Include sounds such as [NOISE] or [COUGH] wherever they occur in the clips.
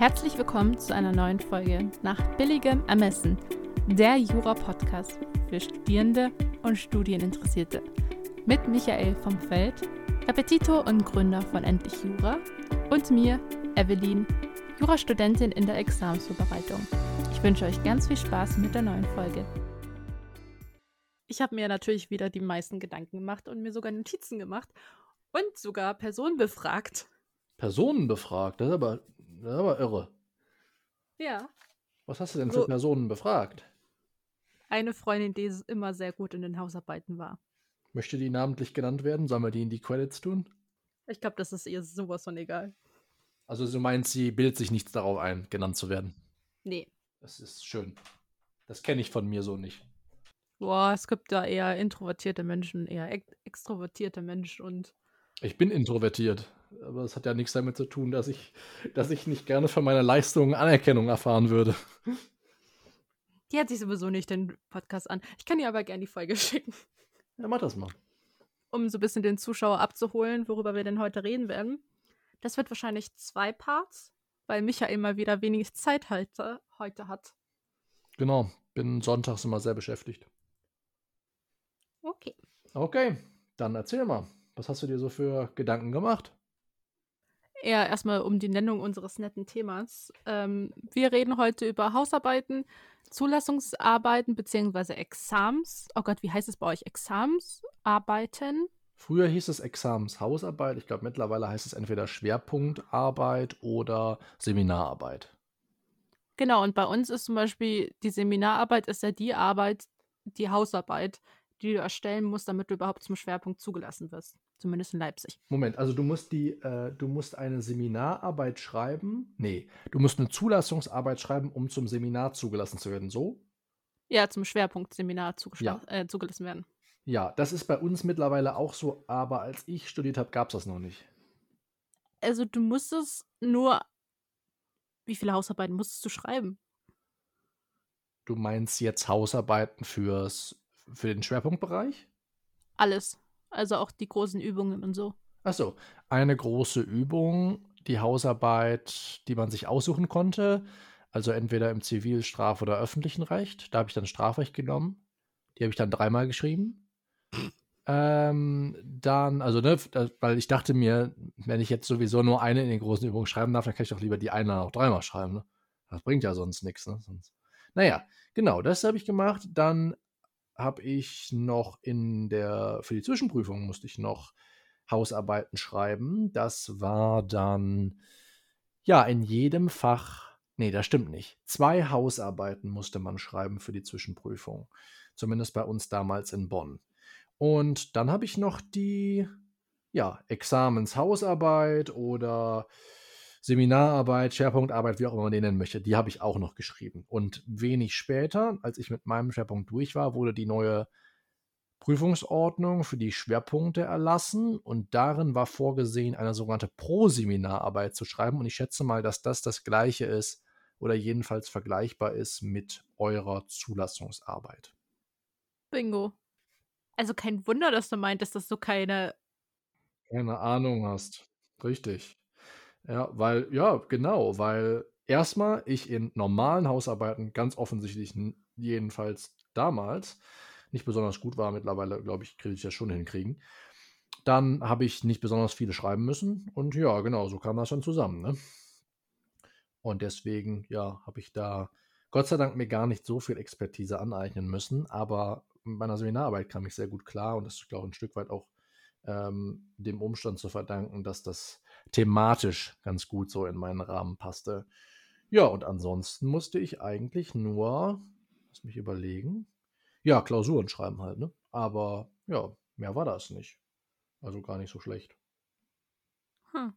Herzlich willkommen zu einer neuen Folge nach billigem Ermessen, der Jura-Podcast für Studierende und Studieninteressierte. Mit Michael vom Feld, Repetitor und Gründer von Endlich Jura und mir, Evelyn, Jurastudentin in der Examensvorbereitung. Ich wünsche euch ganz viel Spaß mit der neuen Folge. Ich habe mir natürlich wieder die meisten Gedanken gemacht und mir sogar Notizen gemacht und sogar Personen befragt. Personen befragt? Das ist aber, das ist aber irre. Ja. Was hast du denn So- für Personen befragt? Eine Freundin, die immer sehr gut in den Hausarbeiten war. Möchte die namentlich genannt werden? Sollen wir die in die Credits tun? Ich glaube, das ist ihr sowas von egal. Also du meinst, sie bildet sich nichts darauf ein, genannt zu werden. Nee. Das ist schön. Das kenne ich von mir so nicht. Boah, es gibt da eher introvertierte Menschen, eher ex extrovertierte Menschen und Ich bin introvertiert, aber das hat ja nichts damit zu tun, dass ich, dass ich nicht gerne für meine Leistungen Anerkennung erfahren würde. die hat sich sowieso nicht den Podcast an. Ich kann ihr aber gerne die Folge [LAUGHS] schicken, Ja, mach das mal. um so ein bisschen den Zuschauer abzuholen, worüber wir denn heute reden werden. Das wird wahrscheinlich zwei Parts, weil Michael mal wieder wenig Zeit heute, heute hat. Genau, bin sonntags immer sehr beschäftigt. Okay. Okay, dann erzähl mal. Was hast du dir so für Gedanken gemacht? Eher erstmal um die Nennung unseres netten Themas. Ähm, wir reden heute über Hausarbeiten, Zulassungsarbeiten bzw. Exams. Oh Gott, wie heißt es bei euch? Examsarbeiten? Früher hieß es Examenshausarbeit. Ich glaube, mittlerweile heißt es entweder Schwerpunktarbeit oder Seminararbeit. Genau, und bei uns ist zum Beispiel die Seminararbeit ist ja die Arbeit, die Hausarbeit, die du erstellen musst, damit du überhaupt zum Schwerpunkt zugelassen wirst. Zumindest in Leipzig. Moment, also du musst die, äh, du musst eine Seminararbeit schreiben. Nee, du musst eine Zulassungsarbeit schreiben, um zum Seminar zugelassen zu werden. So? Ja, zum Schwerpunkt Seminar zugeschla- Ja. äh, zugelassen werden. Ja, das ist bei uns mittlerweile auch so, aber als ich studiert habe, gab es das noch nicht. Also du musstest nur. Wie viele Hausarbeiten musstest du schreiben? Du meinst jetzt Hausarbeiten fürs, für den Schwerpunktbereich? Alles. Also auch die großen Übungen und so. Achso, eine große Übung, die Hausarbeit, die man sich aussuchen konnte. Also entweder im Zivil-, Straf- oder öffentlichen Recht. Da habe ich dann Strafrecht genommen. Die habe ich dann dreimal geschrieben. Ähm, dann, also, ne, weil ich dachte mir, wenn ich jetzt sowieso nur eine in den großen Übungen schreiben darf, dann kann ich doch lieber die eine auch dreimal schreiben. Ne? Das bringt ja sonst nichts. Ne? Naja, genau, das habe ich gemacht. Dann habe ich noch in der, für die Zwischenprüfung musste ich noch Hausarbeiten schreiben. Das war dann, ja, in jedem Fach, nee, das stimmt nicht. Zwei Hausarbeiten musste man schreiben für die Zwischenprüfung. Zumindest bei uns damals in Bonn. Und dann habe ich noch die, ja, Examenshausarbeit oder Seminararbeit, Schwerpunktarbeit, wie auch immer man den nennen möchte, die habe ich auch noch geschrieben. Und wenig später, als ich mit meinem Schwerpunkt durch war, wurde die neue Prüfungsordnung für die Schwerpunkte erlassen und darin war vorgesehen, eine sogenannte Pro-Seminararbeit zu schreiben. Und ich schätze mal, dass das das gleiche ist oder jedenfalls vergleichbar ist mit eurer Zulassungsarbeit. Bingo. Also kein Wunder, dass du meintest, dass du keine. Keine Ahnung hast. Richtig. Ja, weil, ja, genau, weil erstmal ich in normalen Hausarbeiten ganz offensichtlich, jedenfalls damals, nicht besonders gut war. Mittlerweile, glaube ich, kriege ich das schon hinkriegen. Dann habe ich nicht besonders viele schreiben müssen. Und ja, genau, so kam das dann zusammen. Ne? Und deswegen, ja, habe ich da Gott sei Dank mir gar nicht so viel Expertise aneignen müssen. Aber mit meiner Seminararbeit kam ich sehr gut klar. Und das ist, glaube ich, ein Stück weit auch ähm, dem Umstand zu verdanken, dass das thematisch ganz gut so in meinen Rahmen passte. Ja, und ansonsten musste ich eigentlich nur, lass mich überlegen, ja, Klausuren schreiben halt, ne? Aber ja, mehr war das nicht. Also gar nicht so schlecht. Hm.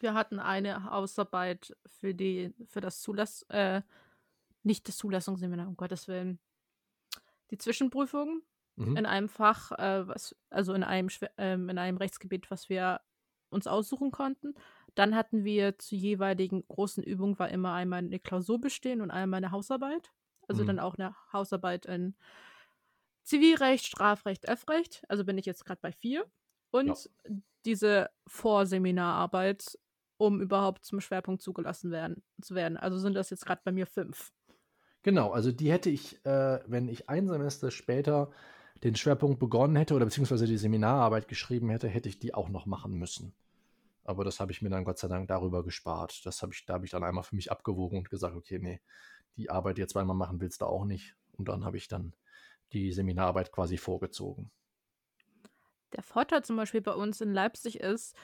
Wir hatten eine Hausarbeit für die, für das Zulass, äh, nicht das Zulassungsseminar, um Gottes Willen. Die Zwischenprüfung Mhm. in einem Fach, äh, was, also in einem, Schwer- ähm, in einem Rechtsgebiet, was wir uns aussuchen konnten. Dann hatten wir zu jeweiligen großen Übungen war immer einmal eine Klausur bestehen und einmal eine Hausarbeit. Also Mhm. dann auch eine Hausarbeit in Zivilrecht, Strafrecht, F-Recht. Also bin ich jetzt gerade bei vier. Und diese Vorseminararbeit, um überhaupt zum Schwerpunkt zugelassen werden, zu werden. Also sind das jetzt gerade bei mir fünf. Genau, also die hätte ich, äh, wenn ich ein Semester später den Schwerpunkt begonnen hätte oder beziehungsweise die Seminararbeit geschrieben hätte, hätte ich die auch noch machen müssen. Aber das habe ich mir dann Gott sei Dank darüber gespart. Das habe ich, da habe ich dann einmal für mich abgewogen und gesagt, okay, nee, die Arbeit, jetzt zweimal machen willst du auch nicht. Und dann habe ich dann die Seminararbeit quasi vorgezogen. Der Vorteil zum Beispiel bei uns in Leipzig ist,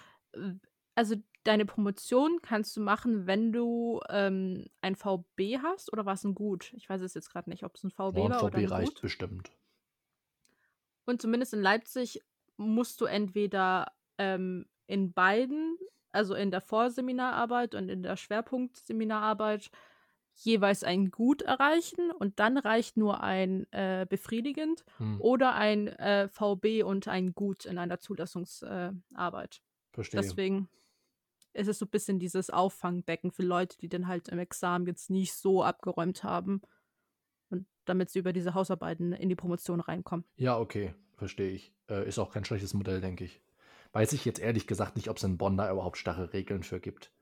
also deine Promotion kannst du machen, wenn du ähm, ein VB hast oder war es ein Gut? Ich weiß es jetzt gerade nicht, ob es ein VB ja, ein war VB oder ein reicht Gut. bestimmt. Und zumindest in Leipzig musst du entweder ähm, in beiden, also in der Vorseminararbeit und in der Schwerpunktseminararbeit, jeweils ein Gut erreichen und dann reicht nur ein äh, befriedigend Hm, oder ein äh, VB und ein Gut in einer Zulassungsarbeit. Äh, verstehe. Deswegen ist es so ein bisschen dieses Auffangbecken für Leute, die dann halt im Examen jetzt nicht so abgeräumt haben und damit sie über diese Hausarbeiten in die Promotion reinkommen. Ja, okay, verstehe ich. Äh, ist auch kein schlechtes Modell, denke ich. Weiß ich jetzt ehrlich gesagt nicht, ob es in Bonn da überhaupt starre Regeln für gibt.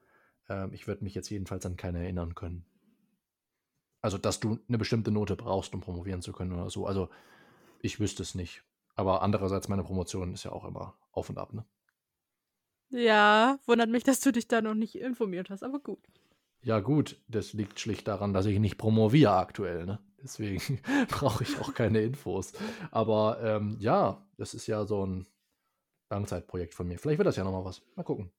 Ähm, ich würde mich jetzt jedenfalls an keine erinnern können. Also, dass du eine bestimmte Note brauchst, um promovieren zu können oder so. Also, ich wüsste es nicht. Aber andererseits, meine Promotion ist ja auch immer auf und ab, ne? Ja, wundert mich, dass du dich da noch nicht informiert hast, aber gut. Ja, gut, das liegt schlicht daran, dass ich nicht promoviere aktuell, ne? Deswegen [LAUGHS] brauche ich auch keine Infos. Aber ähm, ja, das ist ja so ein Langzeitprojekt von mir. Vielleicht wird das ja nochmal was. Mal gucken.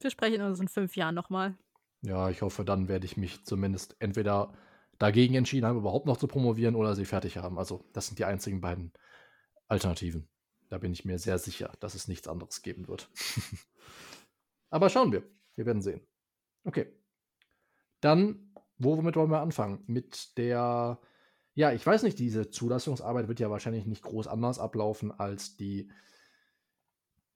Wir sprechen uns in fünf Jahren nochmal. Ja, ich hoffe, dann werde ich mich zumindest entweder dagegen entschieden haben, überhaupt noch zu promovieren oder sie fertig haben. Also, das sind die einzigen beiden Alternativen. Da bin ich mir sehr sicher, dass es nichts anderes geben wird. [LAUGHS] Aber schauen wir. Wir werden sehen. Okay. Dann, womit wollen wir anfangen? Mit der, ja, ich weiß nicht, diese Zulassungsarbeit wird ja wahrscheinlich nicht groß anders ablaufen als die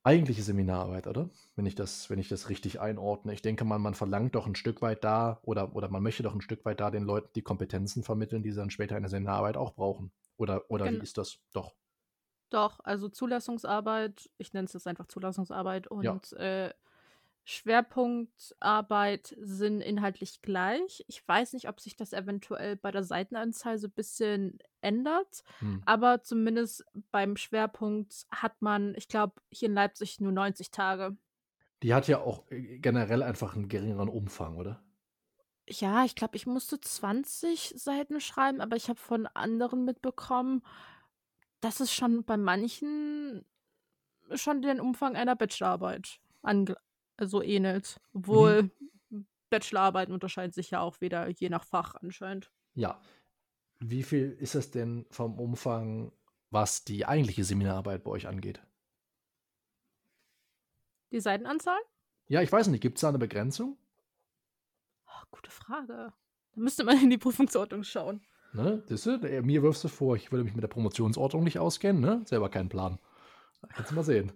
eigentliche Seminararbeit, oder? Wenn ich das, wenn ich das richtig einordne. Ich denke mal, man verlangt doch ein Stück weit da oder, oder man möchte doch ein Stück weit da den Leuten die Kompetenzen vermitteln, die sie dann später in der Seminararbeit auch brauchen. Oder, oder Genau. wie ist das? Doch. Doch, also Zulassungsarbeit, ich nenne es jetzt einfach Zulassungsarbeit und Ja. äh, Schwerpunktarbeit sind inhaltlich gleich. Ich weiß nicht, ob sich das eventuell bei der Seitenanzahl so ein bisschen ändert, Hm. aber zumindest beim Schwerpunkt hat man, ich glaube, hier in Leipzig nur 90 Tage. Die hat ja auch äh, generell einfach einen geringeren Umfang, oder? Ja, ich glaube, ich musste 20 Seiten schreiben, aber ich habe von anderen mitbekommen, dass es schon bei manchen schon den Umfang einer Bachelorarbeit ange also ähnelt. Obwohl Bachelorarbeiten unterscheiden sich ja auch wieder je nach Fach anscheinend. Ja. Wie viel ist es denn vom Umfang, was die eigentliche Seminararbeit bei euch angeht? Die Seitenanzahl? Ja, ich weiß nicht, gibt es da eine Begrenzung? Oh, gute Frage. Da müsste man in die Prüfungsordnung schauen. Ne? Das, äh, mir wirfst du vor, ich würde mich mit der Promotionsordnung nicht auskennen, ne? Selber keinen Plan. Kannst du mal sehen.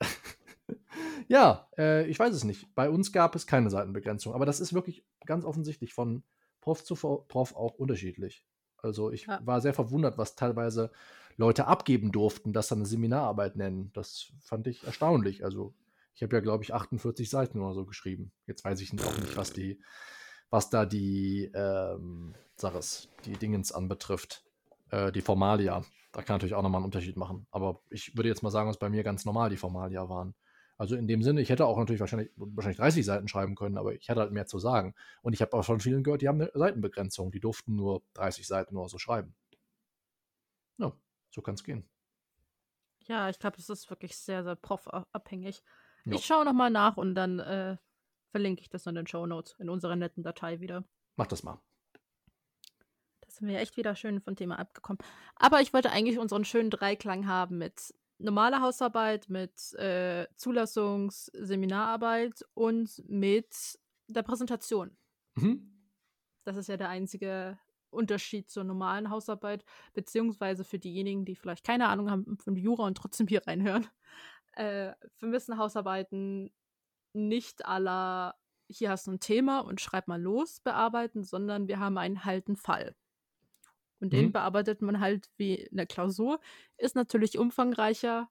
[LAUGHS] ja, äh, ich weiß es nicht. Bei uns gab es keine Seitenbegrenzung, aber das ist wirklich ganz offensichtlich von Prof zu Prof auch unterschiedlich. Also ich Ja. war sehr verwundert, was teilweise Leute abgeben durften, das dann eine Seminararbeit nennen. Das fand ich erstaunlich. Also ich habe ja, glaube ich, 48 Seiten oder so geschrieben. Jetzt weiß ich auch nicht, was die, was da die, ähm, sag es, die Dingens anbetrifft, äh, die Formalia. Da kann natürlich auch nochmal einen Unterschied machen. Aber ich würde jetzt mal sagen, dass bei mir ganz normal die Formalia waren. Also in dem Sinne, ich hätte auch natürlich wahrscheinlich, wahrscheinlich 30 Seiten schreiben können, aber ich hätte halt mehr zu sagen. Und ich habe auch von vielen gehört, die haben eine Seitenbegrenzung. Die durften nur 30 Seiten oder so schreiben. Ja, so kann es gehen. Ja, ich glaube, das ist wirklich sehr, sehr profabhängig. Ja. Ich schaue nochmal nach und dann äh, verlinke ich das in den Show Notes in unserer netten Datei wieder. Mach das mal. Da sind wir ja echt wieder schön vom Thema abgekommen. Aber ich wollte eigentlich unseren schönen Dreiklang haben mit normaler Hausarbeit, mit äh, Zulassungs-Seminararbeit und mit der Präsentation. Mhm. Das ist ja der einzige Unterschied zur normalen Hausarbeit, beziehungsweise für diejenigen, die vielleicht keine Ahnung haben von Jura und trotzdem hier reinhören. Äh, wir müssen Hausarbeiten nicht aller, hier hast du ein Thema und schreib mal los, bearbeiten, sondern wir haben einen halten Fall. Und den Mhm. bearbeitet man halt wie in der Klausur. Ist natürlich umfangreicher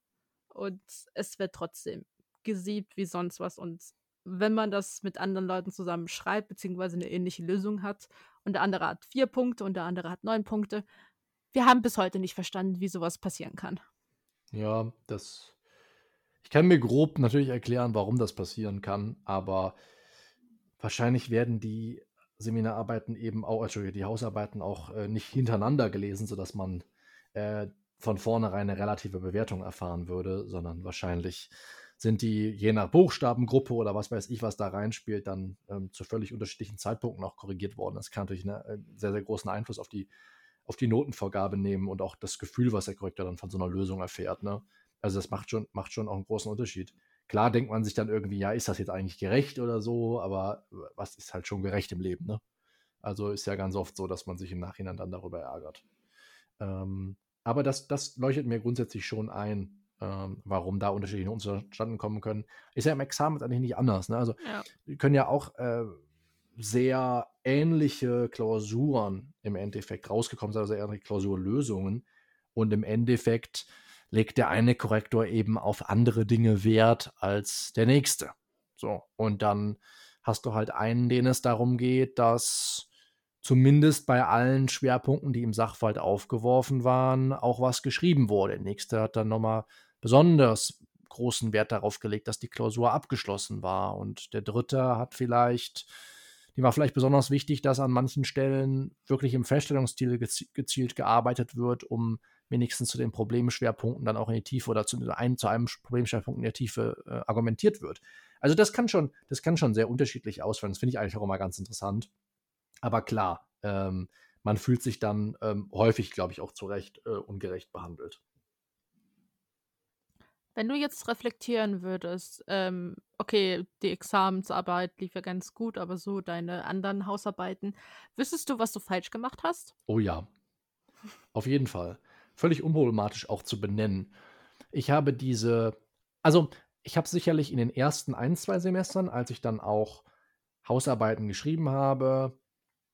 und es wird trotzdem gesiebt wie sonst was. Und wenn man das mit anderen Leuten zusammen schreibt, beziehungsweise eine ähnliche Lösung hat und der andere hat vier Punkte und der andere hat neun Punkte. Wir haben bis heute nicht verstanden, wie sowas passieren kann. Ja, das. Ich kann mir grob natürlich erklären, warum das passieren kann, aber wahrscheinlich werden die Seminararbeiten eben auch, Entschuldigung, die Hausarbeiten auch äh, nicht hintereinander gelesen, sodass man äh, von vornherein eine relative Bewertung erfahren würde, sondern wahrscheinlich sind die je nach Buchstabengruppe oder was weiß ich, was da reinspielt, dann ähm, zu völlig unterschiedlichen Zeitpunkten auch korrigiert worden. Das kann natürlich einen äh, sehr, sehr großen Einfluss auf die, auf die Notenvergabe nehmen und auch das Gefühl, was der Korrektor dann von so einer Lösung erfährt. Ne? Also das macht schon, macht schon auch einen großen Unterschied. Klar denkt man sich dann irgendwie, ja, ist das jetzt eigentlich gerecht oder so, aber was ist halt schon gerecht im Leben, ne? Also ist ja ganz oft so, dass man sich im Nachhinein dann darüber ärgert. Ähm, aber das, das leuchtet mir grundsätzlich schon ein, ähm, warum da unterschiedliche zustande kommen können. Ist ja im Examen eigentlich nicht anders. Ne? Also, ja. wir können ja auch äh, sehr ähnliche Klausuren im Endeffekt rausgekommen sein, also ähnliche Klausurlösungen. Und im Endeffekt legt der eine Korrektor eben auf andere Dinge Wert als der nächste. So, und dann hast du halt einen, den es darum geht, dass zumindest bei allen Schwerpunkten, die im Sachverhalt aufgeworfen waren, auch was geschrieben wurde. Der nächste hat dann nochmal besonders großen Wert darauf gelegt, dass die Klausur abgeschlossen war. Und der dritte hat vielleicht, die war vielleicht besonders wichtig, dass an manchen Stellen wirklich im Feststellungsstil gezielt gearbeitet wird, um wenigstens zu den Problemschwerpunkten dann auch in die Tiefe oder zu einem, zu einem Problemschwerpunkt in der Tiefe äh, argumentiert wird. Also das kann schon, das kann schon sehr unterschiedlich ausfallen. Das finde ich eigentlich auch immer ganz interessant. Aber klar, ähm, man fühlt sich dann ähm, häufig, glaube ich, auch zu Recht äh, ungerecht behandelt. Wenn du jetzt reflektieren würdest, ähm, okay, die Examensarbeit lief ja ganz gut, aber so deine anderen Hausarbeiten, wüsstest du, was du falsch gemacht hast? Oh ja, auf jeden Fall völlig unproblematisch auch zu benennen. Ich habe diese, also ich habe sicherlich in den ersten ein, zwei Semestern, als ich dann auch Hausarbeiten geschrieben habe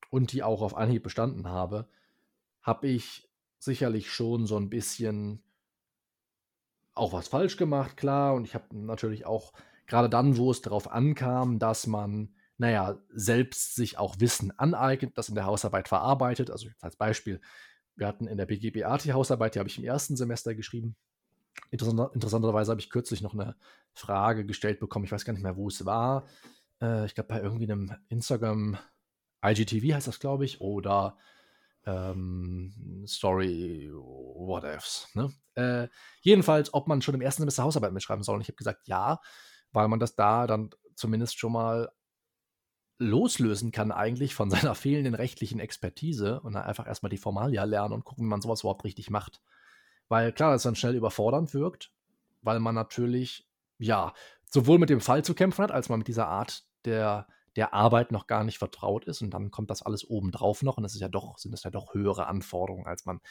und die auch auf Anhieb bestanden habe, habe ich sicherlich schon so ein bisschen auch was falsch gemacht, klar. Und ich habe natürlich auch gerade dann, wo es darauf ankam, dass man, naja, selbst sich auch Wissen aneignet, das in der Hausarbeit verarbeitet. Also als Beispiel, wir hatten in der BGB-AT Hausarbeit, die habe ich im ersten Semester geschrieben. Interessant, interessanterweise habe ich kürzlich noch eine Frage gestellt bekommen. Ich weiß gar nicht mehr, wo es war. Äh, ich glaube, bei irgendwie einem Instagram IGTV heißt das, glaube ich, oder ähm, Story, whatevs. Ne? Äh, jedenfalls, ob man schon im ersten Semester Hausarbeit mitschreiben soll. Und ich habe gesagt, ja, weil man das da dann zumindest schon mal loslösen kann eigentlich von [LAUGHS] seiner fehlenden rechtlichen Expertise und dann einfach erstmal die Formalia lernen und gucken, wie man sowas überhaupt richtig macht. Weil klar, das dann schnell überfordernd wirkt, weil man natürlich, ja, sowohl mit dem Fall zu kämpfen hat, als man mit dieser Art der, der Arbeit noch gar nicht vertraut ist und dann kommt das alles obendrauf noch und es ist ja doch, sind es ja doch höhere Anforderungen, als man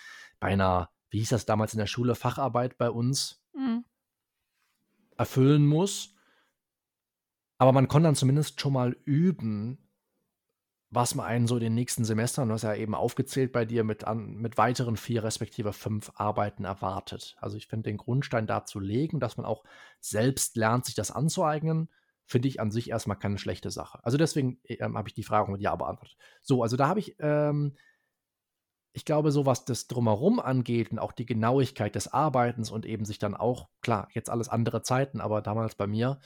bei einer, wie hieß das damals in der Schule, Facharbeit bei uns mhm. erfüllen muss. Aber man konnte dann zumindest schon mal üben, was man einen so in den nächsten Semestern, du hast ja eben aufgezählt bei dir, mit, an, mit weiteren vier respektive fünf Arbeiten erwartet. Also ich finde den Grundstein da zu legen, dass man auch selbst lernt, sich das anzueignen, finde ich an sich erstmal keine schlechte Sache. Also deswegen ähm, habe ich die Frage mit Ja beantwortet. So, also da habe ich, ähm, ich glaube, so was das Drumherum angeht und auch die Genauigkeit des Arbeitens und eben sich dann auch, klar, jetzt alles andere Zeiten, aber damals bei mir,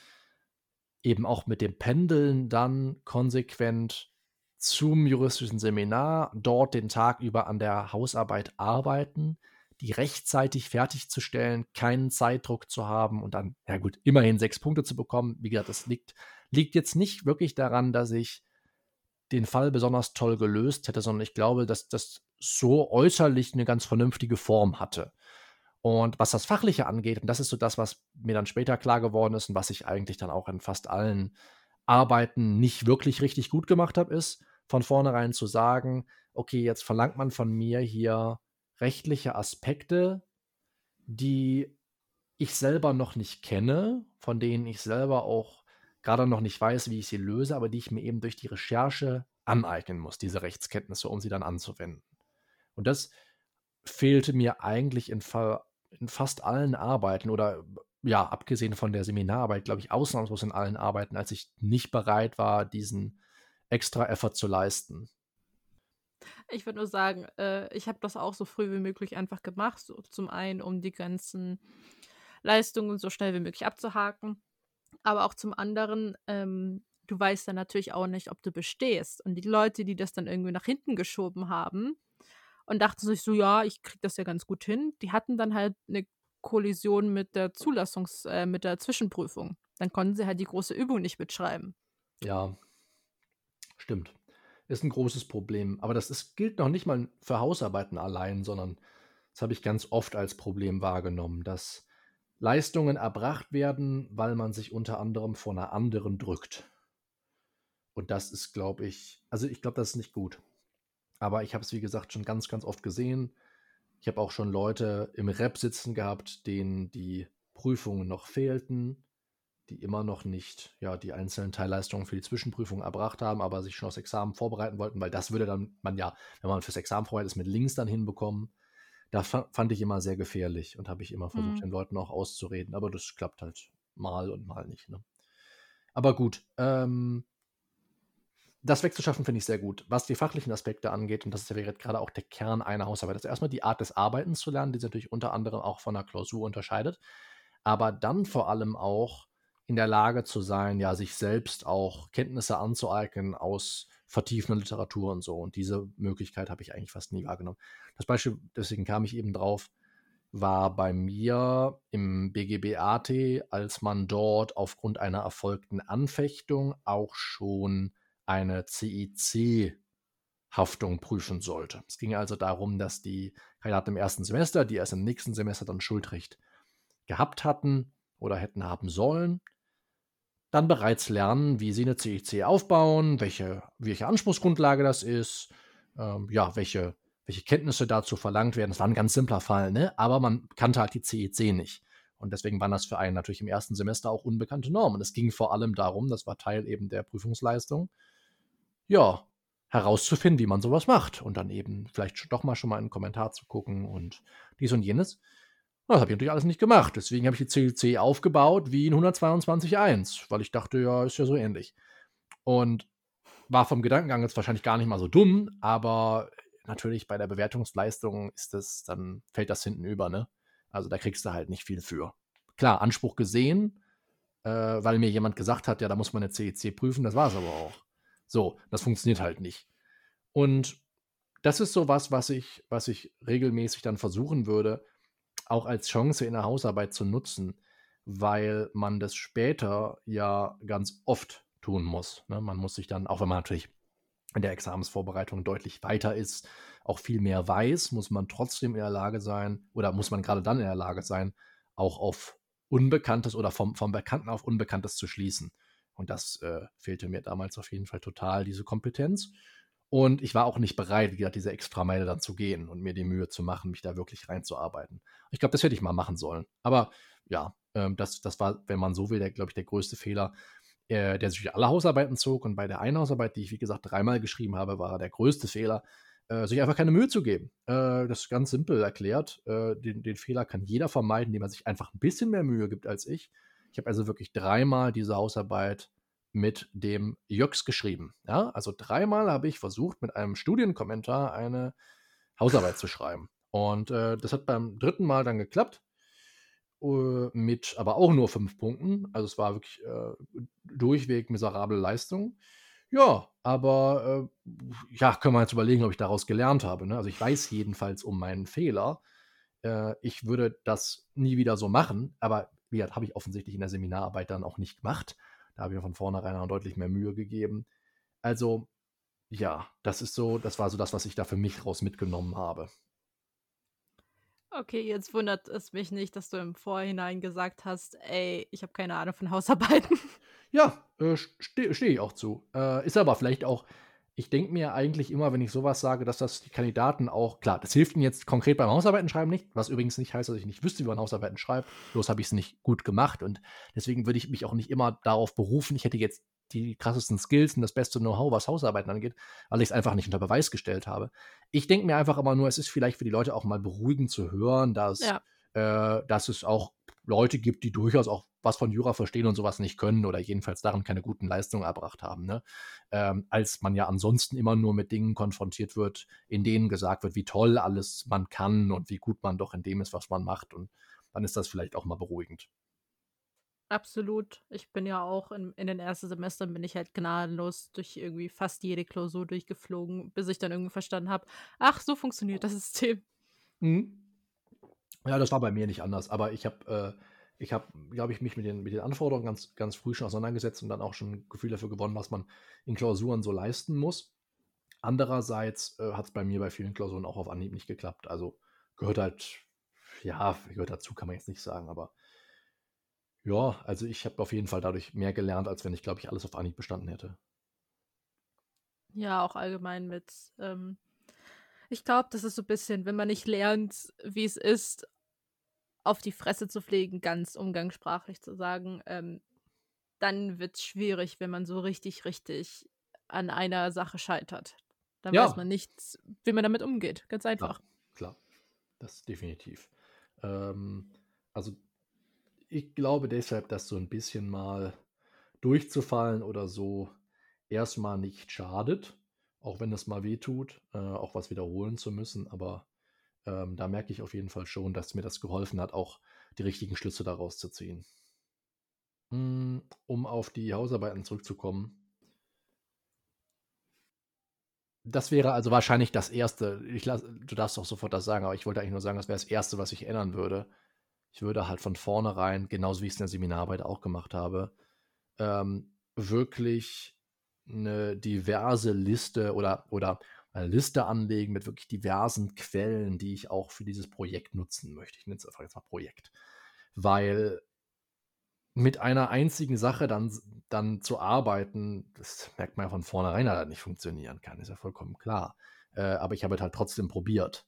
eben auch mit dem Pendeln dann konsequent zum juristischen Seminar, dort den Tag über an der Hausarbeit arbeiten, die rechtzeitig fertigzustellen, keinen Zeitdruck zu haben und dann, ja gut, immerhin sechs Punkte zu bekommen. Wie gesagt, das liegt, liegt jetzt nicht wirklich daran, dass ich den Fall besonders toll gelöst hätte, sondern ich glaube, dass das so äußerlich eine ganz vernünftige Form hatte. Und was das Fachliche angeht, und das ist so das, was mir dann später klar geworden ist und was ich eigentlich dann auch in fast allen Arbeiten nicht wirklich richtig gut gemacht habe, ist von vornherein zu sagen, okay, jetzt verlangt man von mir hier rechtliche Aspekte, die ich selber noch nicht kenne, von denen ich selber auch gerade noch nicht weiß, wie ich sie löse, aber die ich mir eben durch die Recherche aneignen muss, diese Rechtskenntnisse, um sie dann anzuwenden. Und das fehlte mir eigentlich in Fall in fast allen Arbeiten oder ja, abgesehen von der Seminararbeit, glaube ich, ausnahmslos in allen Arbeiten, als ich nicht bereit war, diesen extra Effort zu leisten. Ich würde nur sagen, äh, ich habe das auch so früh wie möglich einfach gemacht. So, zum einen, um die ganzen Leistungen so schnell wie möglich abzuhaken. Aber auch zum anderen, ähm, du weißt dann natürlich auch nicht, ob du bestehst. Und die Leute, die das dann irgendwie nach hinten geschoben haben und dachten sich so, ja, ich krieg das ja ganz gut hin, die hatten dann halt eine Kollision mit der Zulassungs-, äh, mit der Zwischenprüfung. Dann konnten sie halt die große Übung nicht mitschreiben. Ja, stimmt. Ist ein großes Problem. Aber das ist, gilt noch nicht mal für Hausarbeiten allein, sondern das habe ich ganz oft als Problem wahrgenommen, dass Leistungen erbracht werden, weil man sich unter anderem vor einer anderen drückt. Und das ist, glaube ich, also ich glaube, das ist nicht gut. Aber ich habe es, wie gesagt, schon ganz, ganz oft gesehen. Ich habe auch schon Leute im Rep sitzen gehabt, denen die Prüfungen noch fehlten, die immer noch nicht ja, die einzelnen Teilleistungen für die Zwischenprüfung erbracht haben, aber sich schon aufs Examen vorbereiten wollten, weil das würde dann man ja, wenn man fürs Examen vorbereitet ist, mit links dann hinbekommen. Das fand ich immer sehr gefährlich und habe ich immer versucht, mhm. den Leuten auch auszureden. Aber das klappt halt mal und mal nicht. Ne? Aber gut, ähm, das wegzuschaffen, finde ich sehr gut. Was die fachlichen Aspekte angeht, und das ist ja gerade auch der Kern einer Hausarbeit, ist erstmal die Art des Arbeitens zu lernen, die sich natürlich unter anderem auch von einer Klausur unterscheidet. Aber dann vor allem auch in der Lage zu sein, ja, sich selbst auch Kenntnisse anzueignen aus vertiefender Literatur und so. Und diese Möglichkeit habe ich eigentlich fast nie wahrgenommen. Das Beispiel, deswegen kam ich eben drauf, war bei mir im BGBAT, als man dort aufgrund einer erfolgten Anfechtung auch schon eine CIC-Haftung prüfen sollte. Es ging also darum, dass die Kandidaten im ersten Semester, die erst im nächsten Semester dann Schuldrecht gehabt hatten oder hätten haben sollen, dann bereits lernen, wie sie eine CIC aufbauen, welche, welche Anspruchsgrundlage das ist, ähm, ja, welche, welche Kenntnisse dazu verlangt werden. Das war ein ganz simpler Fall, ne? aber man kannte halt die CIC nicht. Und deswegen waren das für einen natürlich im ersten Semester auch unbekannte Normen. Es ging vor allem darum, das war Teil eben der Prüfungsleistung, ja, herauszufinden, wie man sowas macht und dann eben vielleicht doch mal schon mal einen Kommentar zu gucken und dies und jenes. Das habe ich natürlich alles nicht gemacht. Deswegen habe ich die CLC aufgebaut wie in 122.1, weil ich dachte, ja, ist ja so ähnlich. Und war vom Gedankengang jetzt wahrscheinlich gar nicht mal so dumm, aber natürlich bei der Bewertungsleistung ist das, dann fällt das hinten über, ne? Also da kriegst du halt nicht viel für. Klar, Anspruch gesehen, äh, weil mir jemand gesagt hat, ja, da muss man eine CEC prüfen, das war es aber auch. So, das funktioniert halt nicht. Und das ist so was, was ich, was ich regelmäßig dann versuchen würde, auch als Chance in der Hausarbeit zu nutzen, weil man das später ja ganz oft tun muss. Ne? Man muss sich dann, auch wenn man natürlich in der Examensvorbereitung deutlich weiter ist, auch viel mehr weiß, muss man trotzdem in der Lage sein, oder muss man gerade dann in der Lage sein, auch auf Unbekanntes oder vom, vom Bekannten auf Unbekanntes zu schließen. Und das äh, fehlte mir damals auf jeden Fall total, diese Kompetenz. Und ich war auch nicht bereit, wieder diese extra Meile dann zu gehen und mir die Mühe zu machen, mich da wirklich reinzuarbeiten. Ich glaube, das hätte ich mal machen sollen. Aber ja, ähm, das, das war, wenn man so will, der, glaube ich, der größte Fehler, äh, der sich durch alle Hausarbeiten zog. Und bei der einen Hausarbeit, die ich, wie gesagt, dreimal geschrieben habe, war der größte Fehler, äh, sich einfach keine Mühe zu geben. Äh, das ist ganz simpel erklärt. Äh, den, den Fehler kann jeder vermeiden, indem man sich einfach ein bisschen mehr Mühe gibt als ich. Ich habe also wirklich dreimal diese Hausarbeit mit dem Jöx geschrieben. Ja, also dreimal habe ich versucht, mit einem Studienkommentar eine Hausarbeit zu schreiben. Und äh, das hat beim dritten Mal dann geklappt. Uh, mit aber auch nur fünf Punkten. Also es war wirklich äh, durchweg miserable Leistung. Ja, aber äh, ja, können wir jetzt überlegen, ob ich daraus gelernt habe. Ne? Also ich weiß jedenfalls um meinen Fehler. Äh, ich würde das nie wieder so machen, aber wie habe ich offensichtlich in der Seminararbeit dann auch nicht gemacht. Da habe ich mir von vornherein deutlich mehr Mühe gegeben. Also, ja, das ist so, das war so das, was ich da für mich raus mitgenommen habe. Okay, jetzt wundert es mich nicht, dass du im Vorhinein gesagt hast, ey, ich habe keine Ahnung von Hausarbeiten. Ja, äh, stehe steh ich auch zu. Äh, ist aber vielleicht auch ich denke mir eigentlich immer, wenn ich sowas sage, dass das die Kandidaten auch, klar, das hilft ihnen jetzt konkret beim Hausarbeiten schreiben nicht, was übrigens nicht heißt, dass ich nicht wüsste, wie man Hausarbeiten schreibt. Bloß habe ich es nicht gut gemacht und deswegen würde ich mich auch nicht immer darauf berufen, ich hätte jetzt die krassesten Skills und das beste Know-how, was Hausarbeiten angeht, weil ich es einfach nicht unter Beweis gestellt habe. Ich denke mir einfach immer nur, es ist vielleicht für die Leute auch mal beruhigend zu hören, dass ja. Äh, dass es auch Leute gibt, die durchaus auch was von Jura verstehen und sowas nicht können oder jedenfalls darin keine guten Leistungen erbracht haben. Ne? Ähm, als man ja ansonsten immer nur mit Dingen konfrontiert wird, in denen gesagt wird, wie toll alles man kann und wie gut man doch in dem ist, was man macht. Und dann ist das vielleicht auch mal beruhigend. Absolut. Ich bin ja auch in, in den ersten Semestern bin ich halt gnadenlos durch irgendwie fast jede Klausur durchgeflogen, bis ich dann irgendwie verstanden habe, ach, so funktioniert das System. Mhm. Ja, das war bei mir nicht anders, aber ich habe äh, ich habe, glaube ich, mich mit den, mit den Anforderungen ganz, ganz früh schon auseinandergesetzt und dann auch schon ein Gefühl dafür gewonnen, was man in Klausuren so leisten muss. Andererseits äh, hat es bei mir bei vielen Klausuren auch auf Anhieb nicht geklappt. Also gehört halt, ja, gehört dazu, kann man jetzt nicht sagen, aber ja, also ich habe auf jeden Fall dadurch mehr gelernt, als wenn ich, glaube ich, alles auf Anhieb bestanden hätte. Ja, auch allgemein mit. Ähm, ich glaube, das ist so ein bisschen, wenn man nicht lernt, wie es ist, auf die Fresse zu pflegen, ganz umgangssprachlich zu sagen, ähm, dann wird es schwierig, wenn man so richtig, richtig an einer Sache scheitert. Dann ja. weiß man nicht, wie man damit umgeht. Ganz einfach. Klar, klar. das definitiv. Ähm, also ich glaube deshalb, dass so ein bisschen mal durchzufallen oder so erstmal nicht schadet, auch wenn es mal weh tut, äh, auch was wiederholen zu müssen, aber ähm, da merke ich auf jeden Fall schon, dass mir das geholfen hat, auch die richtigen Schlüsse daraus zu ziehen. Hm, um auf die Hausarbeiten zurückzukommen. Das wäre also wahrscheinlich das Erste. Lass, du darfst auch sofort das sagen, aber ich wollte eigentlich nur sagen, das wäre das Erste, was ich ändern würde. Ich würde halt von vornherein, genauso wie ich es in der Seminararbeit auch gemacht habe, ähm, wirklich eine diverse Liste oder, oder eine Liste anlegen mit wirklich diversen Quellen, die ich auch für dieses Projekt nutzen möchte. Ich nenne es einfach jetzt mal Projekt. Weil mit einer einzigen Sache dann, dann zu arbeiten, das merkt man ja von vornherein, dass das nicht funktionieren kann, ist ja vollkommen klar. Äh, aber ich habe halt trotzdem probiert.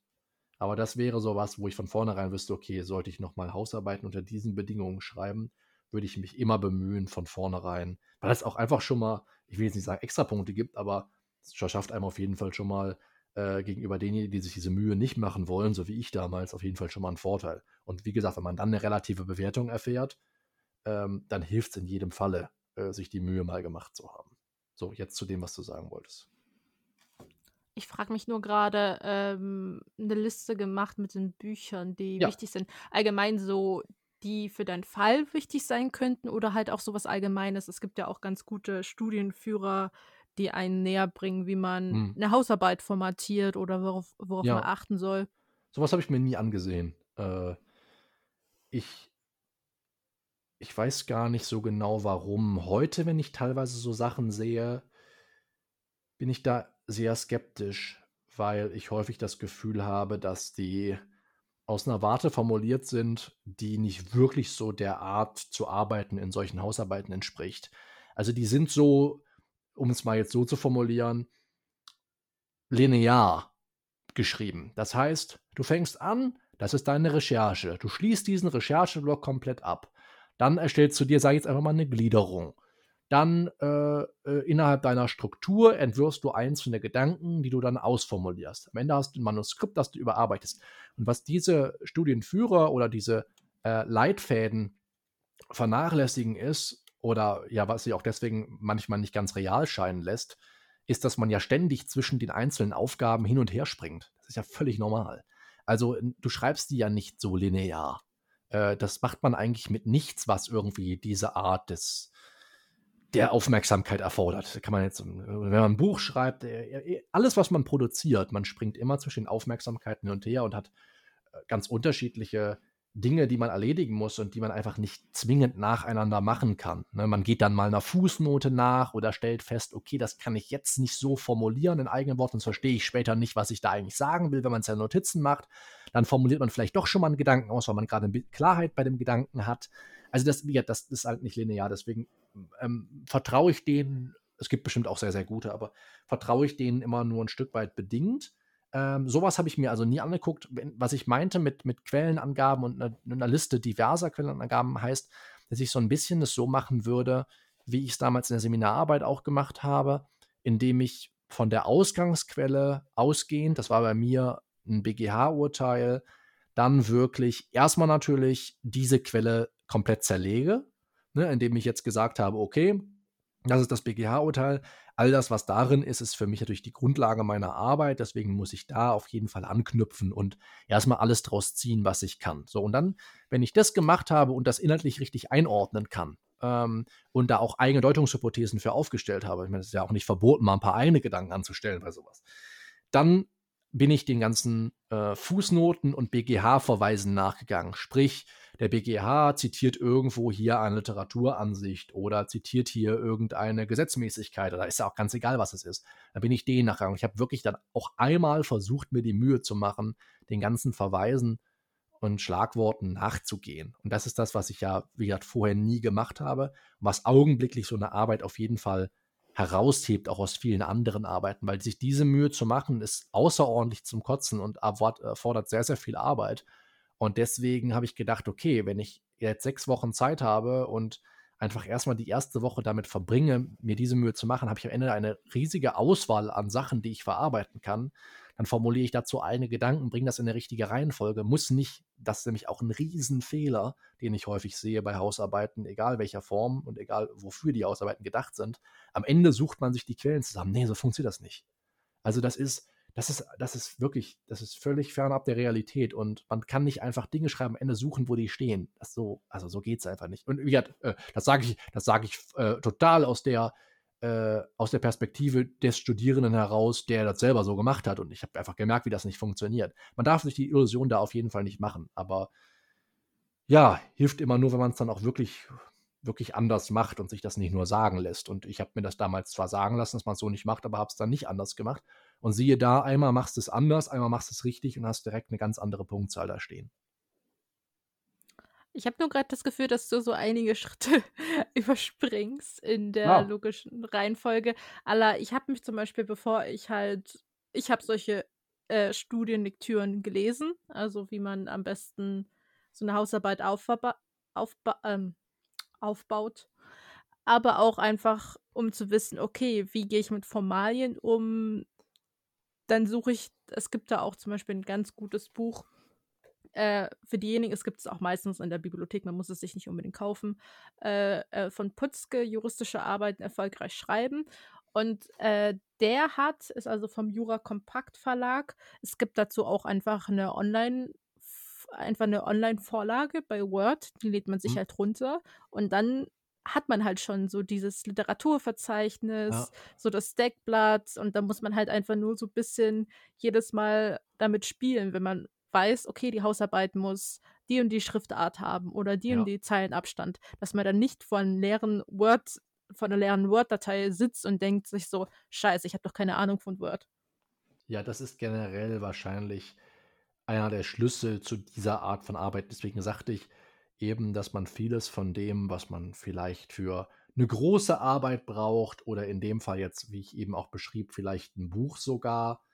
Aber das wäre sowas, wo ich von vornherein wüsste, okay, sollte ich nochmal Hausarbeiten unter diesen Bedingungen schreiben, würde ich mich immer bemühen von vornherein, weil es auch einfach schon mal, ich will jetzt nicht sagen extra Punkte gibt, aber es verschafft einem auf jeden Fall schon mal äh, gegenüber denjenigen, die sich diese Mühe nicht machen wollen, so wie ich damals, auf jeden Fall schon mal einen Vorteil. Und wie gesagt, wenn man dann eine relative Bewertung erfährt, ähm, dann hilft es in jedem Falle, äh, sich die Mühe mal gemacht zu haben. So, jetzt zu dem, was du sagen wolltest. Ich frage mich nur gerade, ähm, eine Liste gemacht mit den Büchern, die ja. wichtig sind. Allgemein so, die für deinen Fall wichtig sein könnten oder halt auch sowas Allgemeines. Es gibt ja auch ganz gute Studienführer, die einen näher bringen, wie man hm. eine Hausarbeit formatiert oder worauf, worauf ja. man achten soll. Sowas habe ich mir nie angesehen. Äh, ich, ich weiß gar nicht so genau, warum. Heute, wenn ich teilweise so Sachen sehe, bin ich da sehr skeptisch, weil ich häufig das Gefühl habe, dass die aus einer Warte formuliert sind, die nicht wirklich so der Art zu arbeiten in solchen Hausarbeiten entspricht. Also die sind so um es mal jetzt so zu formulieren, linear geschrieben. Das heißt, du fängst an, das ist deine Recherche. Du schließt diesen Rechercheblock komplett ab. Dann erstellst du dir, sag ich jetzt einfach mal, eine Gliederung. Dann äh, äh, innerhalb deiner Struktur entwirfst du einzelne Gedanken, die du dann ausformulierst. Am Ende hast du ein Manuskript, das du überarbeitest. Und was diese Studienführer oder diese äh, Leitfäden vernachlässigen, ist, oder ja, was sich auch deswegen manchmal nicht ganz real scheinen lässt, ist, dass man ja ständig zwischen den einzelnen Aufgaben hin und her springt. Das ist ja völlig normal. Also du schreibst die ja nicht so linear. Äh, das macht man eigentlich mit nichts, was irgendwie diese Art des der Aufmerksamkeit erfordert. Kann man jetzt, wenn man ein Buch schreibt, äh, alles, was man produziert, man springt immer zwischen Aufmerksamkeiten hin und her und hat äh, ganz unterschiedliche Dinge, die man erledigen muss und die man einfach nicht zwingend nacheinander machen kann. Ne, man geht dann mal einer Fußnote nach oder stellt fest, okay, das kann ich jetzt nicht so formulieren in eigenen Worten, sonst verstehe ich später nicht, was ich da eigentlich sagen will, wenn man es ja Notizen macht. Dann formuliert man vielleicht doch schon mal einen Gedanken aus, weil man gerade Klarheit bei dem Gedanken hat. Also das, ja, das ist halt nicht linear, deswegen ähm, vertraue ich denen, es gibt bestimmt auch sehr, sehr gute, aber vertraue ich denen immer nur ein Stück weit bedingt ähm, sowas habe ich mir also nie angeguckt. Was ich meinte mit, mit Quellenangaben und einer, einer Liste diverser Quellenangaben heißt, dass ich so ein bisschen das so machen würde, wie ich es damals in der Seminararbeit auch gemacht habe, indem ich von der Ausgangsquelle ausgehend, das war bei mir ein BGH-Urteil, dann wirklich erstmal natürlich diese Quelle komplett zerlege, ne, indem ich jetzt gesagt habe, okay, das ist das BGH-Urteil. All das, was darin ist, ist für mich natürlich die Grundlage meiner Arbeit. Deswegen muss ich da auf jeden Fall anknüpfen und erstmal alles draus ziehen, was ich kann. So, und dann, wenn ich das gemacht habe und das inhaltlich richtig einordnen kann ähm, und da auch eigene Deutungshypothesen für aufgestellt habe, ich meine, es ist ja auch nicht verboten, mal ein paar eigene Gedanken anzustellen bei sowas, dann bin ich den ganzen äh, Fußnoten und BGH-Verweisen nachgegangen. Sprich, der BGH zitiert irgendwo hier eine Literaturansicht oder zitiert hier irgendeine Gesetzmäßigkeit oder ist ja auch ganz egal, was es ist. Da bin ich denen nachgegangen. Ich habe wirklich dann auch einmal versucht, mir die Mühe zu machen, den ganzen Verweisen und Schlagworten nachzugehen. Und das ist das, was ich ja, wie gesagt, vorher nie gemacht habe, was augenblicklich so eine Arbeit auf jeden Fall heraushebt, auch aus vielen anderen Arbeiten, weil sich diese Mühe zu machen, ist außerordentlich zum Kotzen und erfordert sehr, sehr viel Arbeit. Und deswegen habe ich gedacht, okay, wenn ich jetzt sechs Wochen Zeit habe und einfach erstmal die erste Woche damit verbringe, mir diese Mühe zu machen, habe ich am Ende eine riesige Auswahl an Sachen, die ich verarbeiten kann dann formuliere ich dazu eigene Gedanken, bringe das in eine richtige Reihenfolge. Muss nicht, das ist nämlich auch ein Riesenfehler, den ich häufig sehe bei Hausarbeiten, egal welcher Form und egal wofür die Hausarbeiten gedacht sind. Am Ende sucht man sich die Quellen zusammen. Nee, so funktioniert das nicht. Also das ist, das ist, das ist wirklich, das ist völlig fernab der Realität und man kann nicht einfach Dinge schreiben, am Ende suchen, wo die stehen. Das so, also so geht es einfach nicht. Und ja, äh, das sage ich, das sage ich äh, total aus der äh, aus der Perspektive des Studierenden heraus, der das selber so gemacht hat. Und ich habe einfach gemerkt, wie das nicht funktioniert. Man darf sich die Illusion da auf jeden Fall nicht machen. Aber ja, hilft immer nur, wenn man es dann auch wirklich, wirklich anders macht und sich das nicht nur sagen lässt. Und ich habe mir das damals zwar sagen lassen, dass man es so nicht macht, aber habe es dann nicht anders gemacht. Und siehe da, einmal machst du es anders, einmal machst du es richtig und hast direkt eine ganz andere Punktzahl da stehen. Ich habe nur gerade das Gefühl, dass du so einige [LAUGHS] Schritte überspringst in der ja. logischen Reihenfolge. Aller, ich habe mich zum Beispiel, bevor ich halt, ich habe solche äh, Studienlektüren gelesen, also wie man am besten so eine Hausarbeit aufba aufba ähm, aufbaut, aber auch einfach, um zu wissen, okay, wie gehe ich mit Formalien um? Dann suche ich, es gibt da auch zum Beispiel ein ganz gutes Buch, äh, für diejenigen, es gibt es auch meistens in der Bibliothek, man muss es sich nicht unbedingt kaufen, äh, äh, von Putzke, juristische Arbeiten erfolgreich schreiben. Und äh, der hat, ist also vom Jura Kompakt Verlag. Es gibt dazu auch einfach eine Online- einfach eine Online-Vorlage bei Word, die lädt man sich mhm. halt runter und dann hat man halt schon so dieses Literaturverzeichnis, ja. so das Deckblatt und da muss man halt einfach nur so ein bisschen jedes Mal damit spielen, wenn man weiß, okay, die Hausarbeit muss die und die Schriftart haben oder die ja. und die Zeilenabstand, dass man dann nicht von leeren Word, von einer leeren Word-Datei sitzt und denkt sich so, scheiße, ich habe doch keine Ahnung von Word. Ja, das ist generell wahrscheinlich einer der Schlüssel zu dieser Art von Arbeit. Deswegen sagte ich eben, dass man vieles von dem, was man vielleicht für eine große Arbeit braucht oder in dem Fall jetzt, wie ich eben auch beschrieb, vielleicht ein Buch sogar.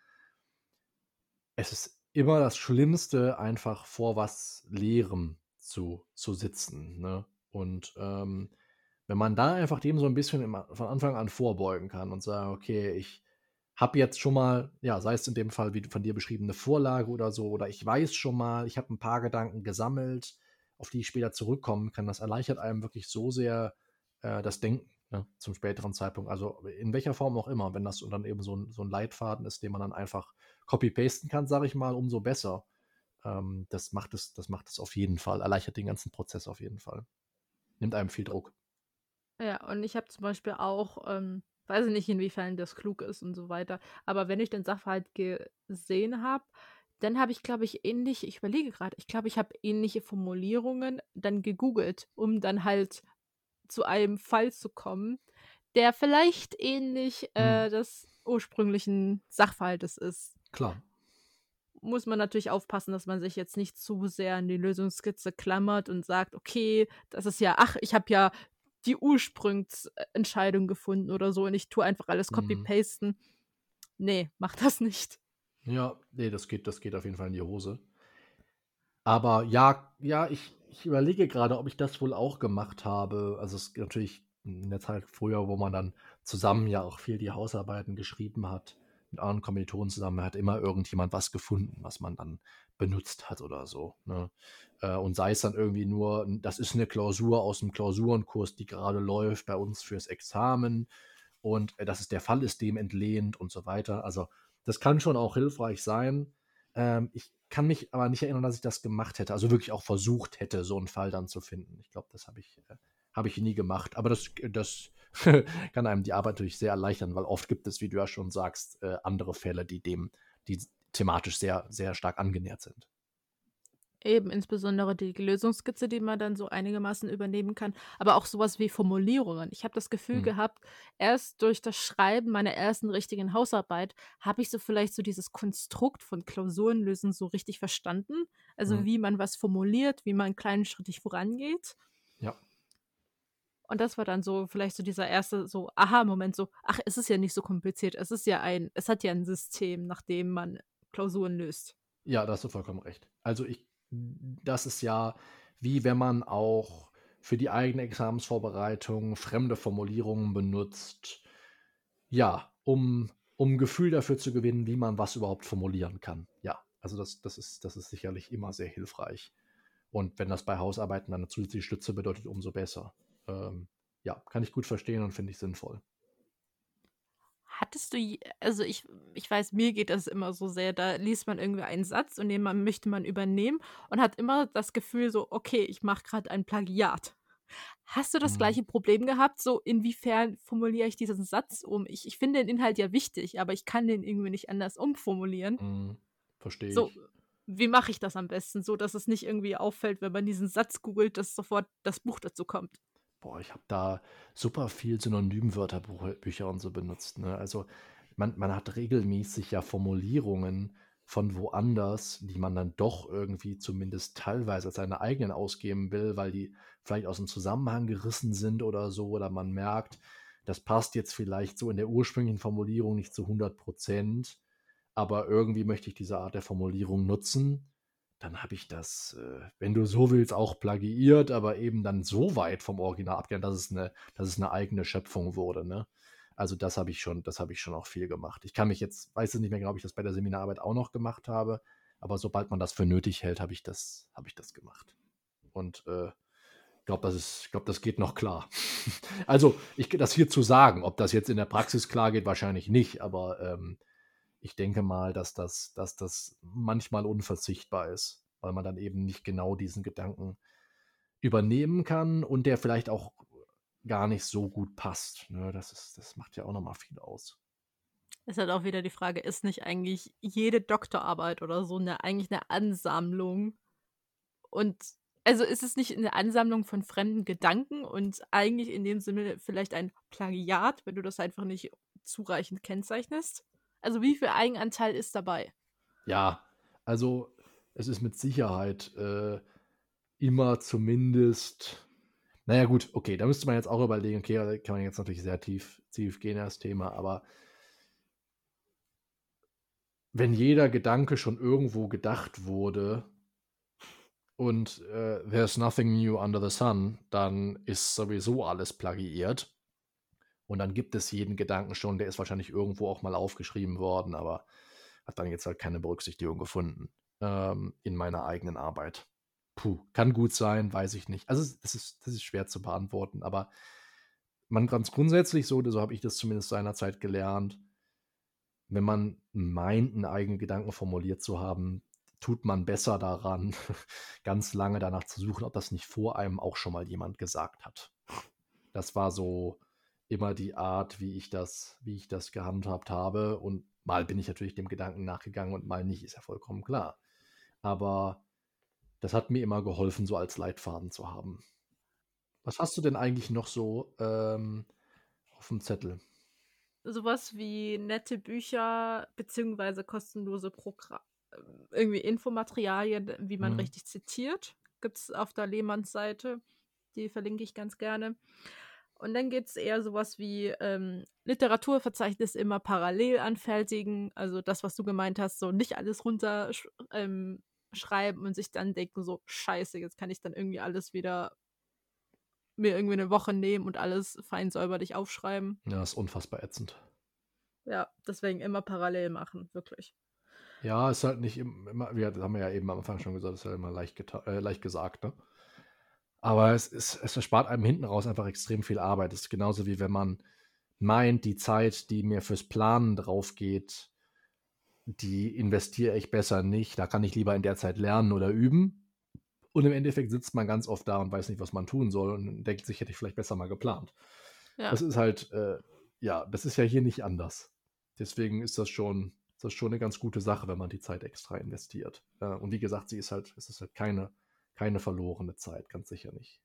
Es ist immer das Schlimmste, einfach vor was Leerem zu, zu sitzen. Ne? Und ähm, wenn man da einfach dem so ein bisschen immer von Anfang an vorbeugen kann und sagen, okay, ich habe jetzt schon mal, ja, sei es in dem Fall wie von dir beschriebene Vorlage oder so, oder ich weiß schon mal, ich habe ein paar Gedanken gesammelt, auf die ich später zurückkommen kann, das erleichtert einem wirklich so sehr äh, das Denken ne, zum späteren Zeitpunkt. Also in welcher Form auch immer, wenn das dann eben so ein, so ein Leitfaden ist, den man dann einfach copy-pasten kann, sage ich mal, umso besser. Ähm, das, macht es, das macht es auf jeden Fall, erleichtert den ganzen Prozess auf jeden Fall. Nimmt einem viel Druck. Ja, und ich habe zum Beispiel auch, ähm, weiß ich nicht, inwiefern das klug ist und so weiter, aber wenn ich den Sachverhalt gesehen habe, dann habe ich, glaube ich, ähnlich, ich überlege gerade, ich glaube, ich habe ähnliche Formulierungen dann gegoogelt, um dann halt zu einem Fall zu kommen, der vielleicht ähnlich äh, hm. des ursprünglichen Sachverhaltes ist. Klar. Muss man natürlich aufpassen, dass man sich jetzt nicht zu sehr an die Lösungsskizze klammert und sagt, okay, das ist ja, ach, ich habe ja die Ursprungsentscheidung gefunden oder so und ich tue einfach alles mhm. copy-pasten. Mhm. Nee, mach das nicht. Ja, nee, das geht, das geht auf jeden Fall in die Hose. Aber ja, ja, ich, ich überlege gerade, ob ich das wohl auch gemacht habe. Also es ist natürlich in der Zeit früher, wo man dann zusammen ja auch viel die Hausarbeiten geschrieben hat mit anderen Kommilitonen zusammen hat immer irgendjemand was gefunden, was man dann benutzt hat oder so. Ne? Äh, und sei es dann irgendwie nur, das ist eine Klausur aus dem Klausurenkurs, die gerade läuft bei uns fürs Examen und äh, dass es der Fall ist, dem entlehnt und so weiter. Also das kann schon auch hilfreich sein. Ähm, ich kann mich aber nicht erinnern, dass ich das gemacht hätte, also wirklich auch versucht hätte, so einen Fall dann zu finden. Ich glaube, das habe ich, äh, hab ich nie gemacht. Aber das, das [LAUGHS] kann einem die Arbeit natürlich sehr erleichtern, weil oft gibt es, wie du ja schon sagst, äh, andere Fälle, die dem, die thematisch sehr, sehr stark angenähert sind. Eben, insbesondere die Lösungskizze, die man dann so einigermaßen übernehmen kann, aber auch sowas wie Formulierungen. Ich habe das Gefühl hm. gehabt, erst durch das Schreiben meiner ersten richtigen Hausarbeit habe ich so vielleicht so dieses Konstrukt von Klausurenlösen so richtig verstanden. Also hm. wie man was formuliert, wie man kleinschrittig vorangeht. Ja. Und das war dann so vielleicht so dieser erste so Aha-Moment, so, ach, es ist ja nicht so kompliziert. Es ist ja ein, es hat ja ein System, nach dem man Klausuren löst. Ja, da hast du vollkommen recht. Also ich das ist ja wie wenn man auch für die eigene Examensvorbereitung fremde Formulierungen benutzt, ja, um, um Gefühl dafür zu gewinnen, wie man was überhaupt formulieren kann. Ja, also das, das, ist, das ist sicherlich immer sehr hilfreich. Und wenn das bei Hausarbeiten dann eine zusätzliche Stütze bedeutet, umso besser. Ähm, ja, kann ich gut verstehen und finde ich sinnvoll. Hattest du, also ich, ich weiß, mir geht das immer so sehr, da liest man irgendwie einen Satz und den man, möchte man übernehmen und hat immer das Gefühl so, okay, ich mache gerade ein Plagiat. Hast du das mhm. gleiche Problem gehabt? So, inwiefern formuliere ich diesen Satz um? Ich, ich finde den Inhalt ja wichtig, aber ich kann den irgendwie nicht anders umformulieren. Mhm. Verstehe so, ich. Wie mache ich das am besten, so dass es nicht irgendwie auffällt, wenn man diesen Satz googelt, dass sofort das Buch dazu kommt? Boah, ich habe da super viel Synonymwörterbücher und so benutzt. Ne? Also man, man hat regelmäßig ja Formulierungen von woanders, die man dann doch irgendwie zumindest teilweise als seine eigenen ausgeben will, weil die vielleicht aus dem Zusammenhang gerissen sind oder so, oder man merkt, das passt jetzt vielleicht so in der ursprünglichen Formulierung nicht zu 100 Prozent, aber irgendwie möchte ich diese Art der Formulierung nutzen dann habe ich das, äh, wenn du so willst, auch plagiiert, aber eben dann so weit vom Original abgelernt, dass es eine, dass es eine eigene Schöpfung wurde. Ne? Also das habe ich schon, das habe ich schon auch viel gemacht. Ich kann mich jetzt, weiß es nicht mehr, glaube ich, das bei der Seminararbeit auch noch gemacht habe, aber sobald man das für nötig hält, habe ich das, habe ich das gemacht. Und äh, glaube, das ist, das geht noch klar. [LAUGHS] also, ich das hier zu sagen, ob das jetzt in der Praxis klar geht, wahrscheinlich nicht, aber ähm, ich denke mal, dass das, dass das manchmal unverzichtbar ist, weil man dann eben nicht genau diesen Gedanken übernehmen kann und der vielleicht auch gar nicht so gut passt. Ne? Das, ist, das macht ja auch nochmal viel aus. Es ist halt auch wieder die Frage, ist nicht eigentlich jede Doktorarbeit oder so eine, eigentlich eine Ansammlung? Und also ist es nicht eine Ansammlung von fremden Gedanken und eigentlich in dem Sinne vielleicht ein Plagiat, wenn du das einfach nicht zureichend kennzeichnest? Also wie viel Eigenanteil ist dabei? Ja, also es ist mit Sicherheit äh, immer zumindest. Naja, gut, okay, da müsste man jetzt auch überlegen, okay, da kann man jetzt natürlich sehr tief, tief gehen, das Thema, aber wenn jeder Gedanke schon irgendwo gedacht wurde und äh, there's nothing new under the sun, dann ist sowieso alles plagiiert. Und dann gibt es jeden Gedanken schon, der ist wahrscheinlich irgendwo auch mal aufgeschrieben worden, aber hat dann jetzt halt keine Berücksichtigung gefunden ähm, in meiner eigenen Arbeit. Puh, kann gut sein, weiß ich nicht. Also das ist, das ist schwer zu beantworten, aber man ganz grundsätzlich so, so habe ich das zumindest seinerzeit gelernt, wenn man meint, einen eigenen Gedanken formuliert zu haben, tut man besser daran, [LAUGHS] ganz lange danach zu suchen, ob das nicht vor einem auch schon mal jemand gesagt hat. Das war so immer die Art, wie ich das, wie ich das gehandhabt habe. Und mal bin ich natürlich dem Gedanken nachgegangen und mal nicht, ist ja vollkommen klar. Aber das hat mir immer geholfen, so als Leitfaden zu haben. Was hast du denn eigentlich noch so ähm, auf dem Zettel? Sowas wie nette Bücher beziehungsweise kostenlose Programme, irgendwie Infomaterialien, wie man mhm. richtig zitiert, gibt es auf der Lehmanns Seite. Die verlinke ich ganz gerne. Und dann geht es eher sowas wie ähm, Literaturverzeichnis immer parallel anfertigen. Also das, was du gemeint hast, so nicht alles runterschreiben ähm, und sich dann denken, so, scheiße, jetzt kann ich dann irgendwie alles wieder mir irgendwie eine Woche nehmen und alles fein säuberlich aufschreiben. Ja, ist unfassbar ätzend. Ja, deswegen immer parallel machen, wirklich. Ja, ist halt nicht immer, wir haben ja eben am Anfang schon gesagt, ist halt immer leicht, äh, leicht gesagt, ne? Aber es, ist, es erspart einem hinten raus einfach extrem viel Arbeit. Das ist genauso wie wenn man meint, die Zeit, die mir fürs Planen drauf geht, die investiere ich besser nicht. Da kann ich lieber in der Zeit lernen oder üben. Und im Endeffekt sitzt man ganz oft da und weiß nicht, was man tun soll und denkt sich, hätte ich vielleicht besser mal geplant. Ja. Das ist halt, äh, ja, das ist ja hier nicht anders. Deswegen ist das schon, ist das schon eine ganz gute Sache, wenn man die Zeit extra investiert. Äh, und wie gesagt, sie ist halt, es ist halt keine, keine verlorene Zeit, ganz sicher nicht.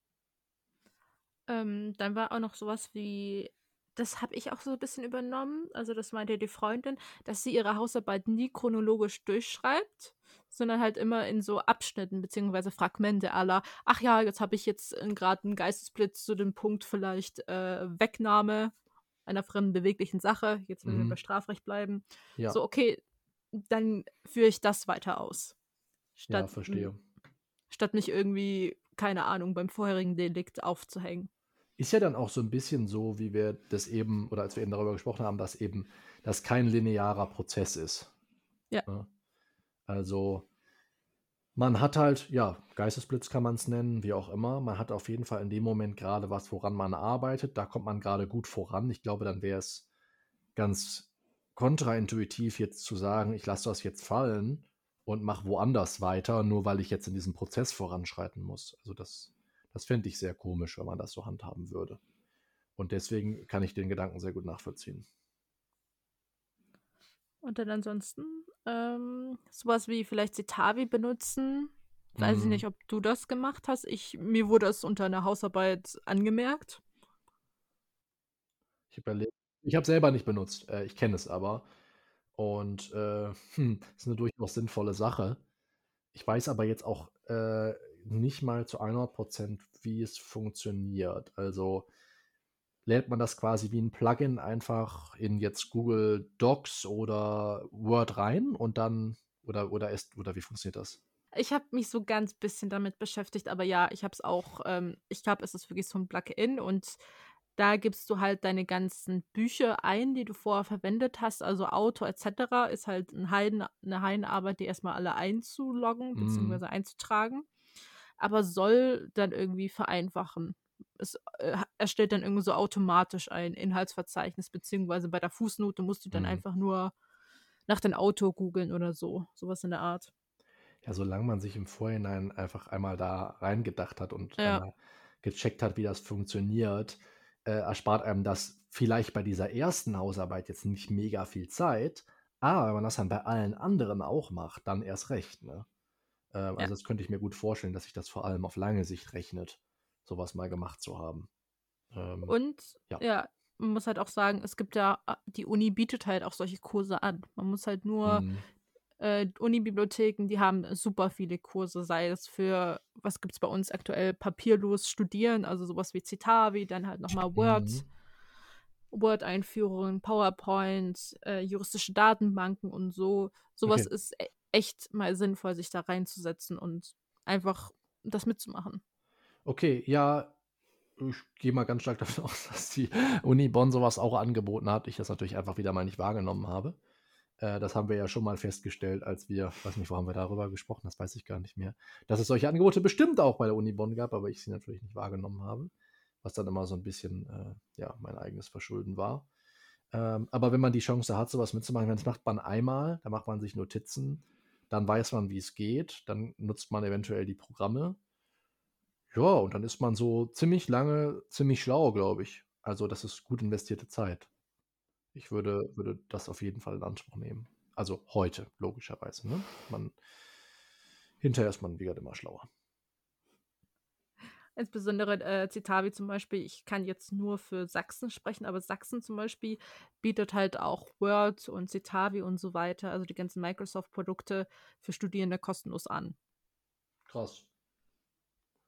Ähm, dann war auch noch sowas wie das habe ich auch so ein bisschen übernommen. Also, das meinte die Freundin, dass sie ihre Hausarbeit nie chronologisch durchschreibt, sondern halt immer in so Abschnitten beziehungsweise Fragmente aller. Ach ja, jetzt habe ich jetzt gerade einen Geistesblitz zu dem Punkt vielleicht äh, Wegnahme einer fremden beweglichen Sache. Jetzt will mhm. wir bei Strafrecht bleiben. Ja. So, okay, dann führe ich das weiter aus. Statt, ja, verstehe. Statt mich irgendwie, keine Ahnung, beim vorherigen Delikt aufzuhängen. Ist ja dann auch so ein bisschen so, wie wir das eben, oder als wir eben darüber gesprochen haben, dass eben das kein linearer Prozess ist. Ja. ja. Also man hat halt, ja, Geistesblitz kann man es nennen, wie auch immer. Man hat auf jeden Fall in dem Moment gerade was, woran man arbeitet. Da kommt man gerade gut voran. Ich glaube, dann wäre es ganz kontraintuitiv jetzt zu sagen, ich lasse das jetzt fallen und mache woanders weiter, nur weil ich jetzt in diesem Prozess voranschreiten muss. Also das das fände ich sehr komisch, wenn man das so handhaben würde. Und deswegen kann ich den Gedanken sehr gut nachvollziehen. Und dann ansonsten ähm, sowas wie vielleicht Citavi benutzen. Weiß ich mhm. nicht, ob du das gemacht hast. Ich, mir wurde es unter einer Hausarbeit angemerkt. Ich überlege. Ich habe selber nicht benutzt. Äh, ich kenne es aber. Und äh, [LAUGHS] hm, ist eine durchaus sinnvolle Sache. Ich weiß aber jetzt auch äh, nicht mal zu 100%, wie es funktioniert. Also lädt man das quasi wie ein Plugin einfach in jetzt Google Docs oder Word rein und dann oder oder ist oder wie funktioniert das? Ich habe mich so ganz bisschen damit beschäftigt, aber ja, ich habe es auch. Ähm, ich glaube, es ist wirklich so ein Plugin und da gibst du halt deine ganzen Bücher ein, die du vorher verwendet hast, also Auto etc. ist halt ein Heiden, eine Heidenarbeit, die erstmal alle einzuloggen mm. bzw. einzutragen aber soll dann irgendwie vereinfachen. Es äh, erstellt dann irgendwie so automatisch ein Inhaltsverzeichnis, beziehungsweise bei der Fußnote musst du dann mhm. einfach nur nach dem Auto googeln oder so. Sowas in der Art. Ja, solange man sich im Vorhinein einfach einmal da reingedacht hat und ja. gecheckt hat, wie das funktioniert, äh, erspart einem das vielleicht bei dieser ersten Hausarbeit jetzt nicht mega viel Zeit, aber wenn man das dann bei allen anderen auch macht, dann erst recht, ne? Ähm, ja. Also das könnte ich mir gut vorstellen, dass sich das vor allem auf lange Sicht rechnet, sowas mal gemacht zu haben. Ähm, Und ja. ja. man muss halt auch sagen, es gibt ja, äh, die Uni bietet halt auch solche Kurse an. Man muss halt nur mhm. Äh, Uni-Bibliotheken, die haben super viele Kurse, sei es für, was gibt es bei uns aktuell, papierlos studieren, also sowas wie Citavi, dann halt nochmal Word. Mhm. Word-Einführungen, PowerPoint, äh, juristische Datenbanken und so. Sowas okay. ist e echt mal sinnvoll, sich da reinzusetzen und einfach das mitzumachen. Okay, ja, ich gehe mal ganz stark [LAUGHS] davon aus, dass die Uni Bonn sowas auch angeboten hat. Ich das natürlich einfach wieder mal nicht wahrgenommen habe. Äh, das haben wir ja schon mal festgestellt, als wir, weiß nicht, wo haben wir darüber gesprochen, das weiß ich gar nicht mehr, dass es solche Angebote bestimmt auch bei der Uni Bonn gab, aber ich sie natürlich nicht wahrgenommen habe, was dann immer so ein bisschen, äh, ja, mein eigenes Verschulden war. Ähm, aber wenn man die Chance hat, sowas mitzumachen, das macht man einmal, da macht man sich Notizen dann weiß man, wie es geht, dann nutzt man eventuell die Programme. Ja, und dann ist man so ziemlich lange, ziemlich schlau, glaube ich. Also das ist gut investierte Zeit. Ich würde, würde das auf jeden Fall in Anspruch nehmen. Also heute, logischerweise. Ne? Man, hinterher ist man, wie gesagt, immer schlauer. Insbesondere äh, Citavi zum Beispiel, ich kann jetzt nur für Sachsen sprechen, aber Sachsen zum Beispiel bietet halt auch Word und Citavi und so weiter, also die ganzen Microsoft-Produkte für Studierende kostenlos an. Krass.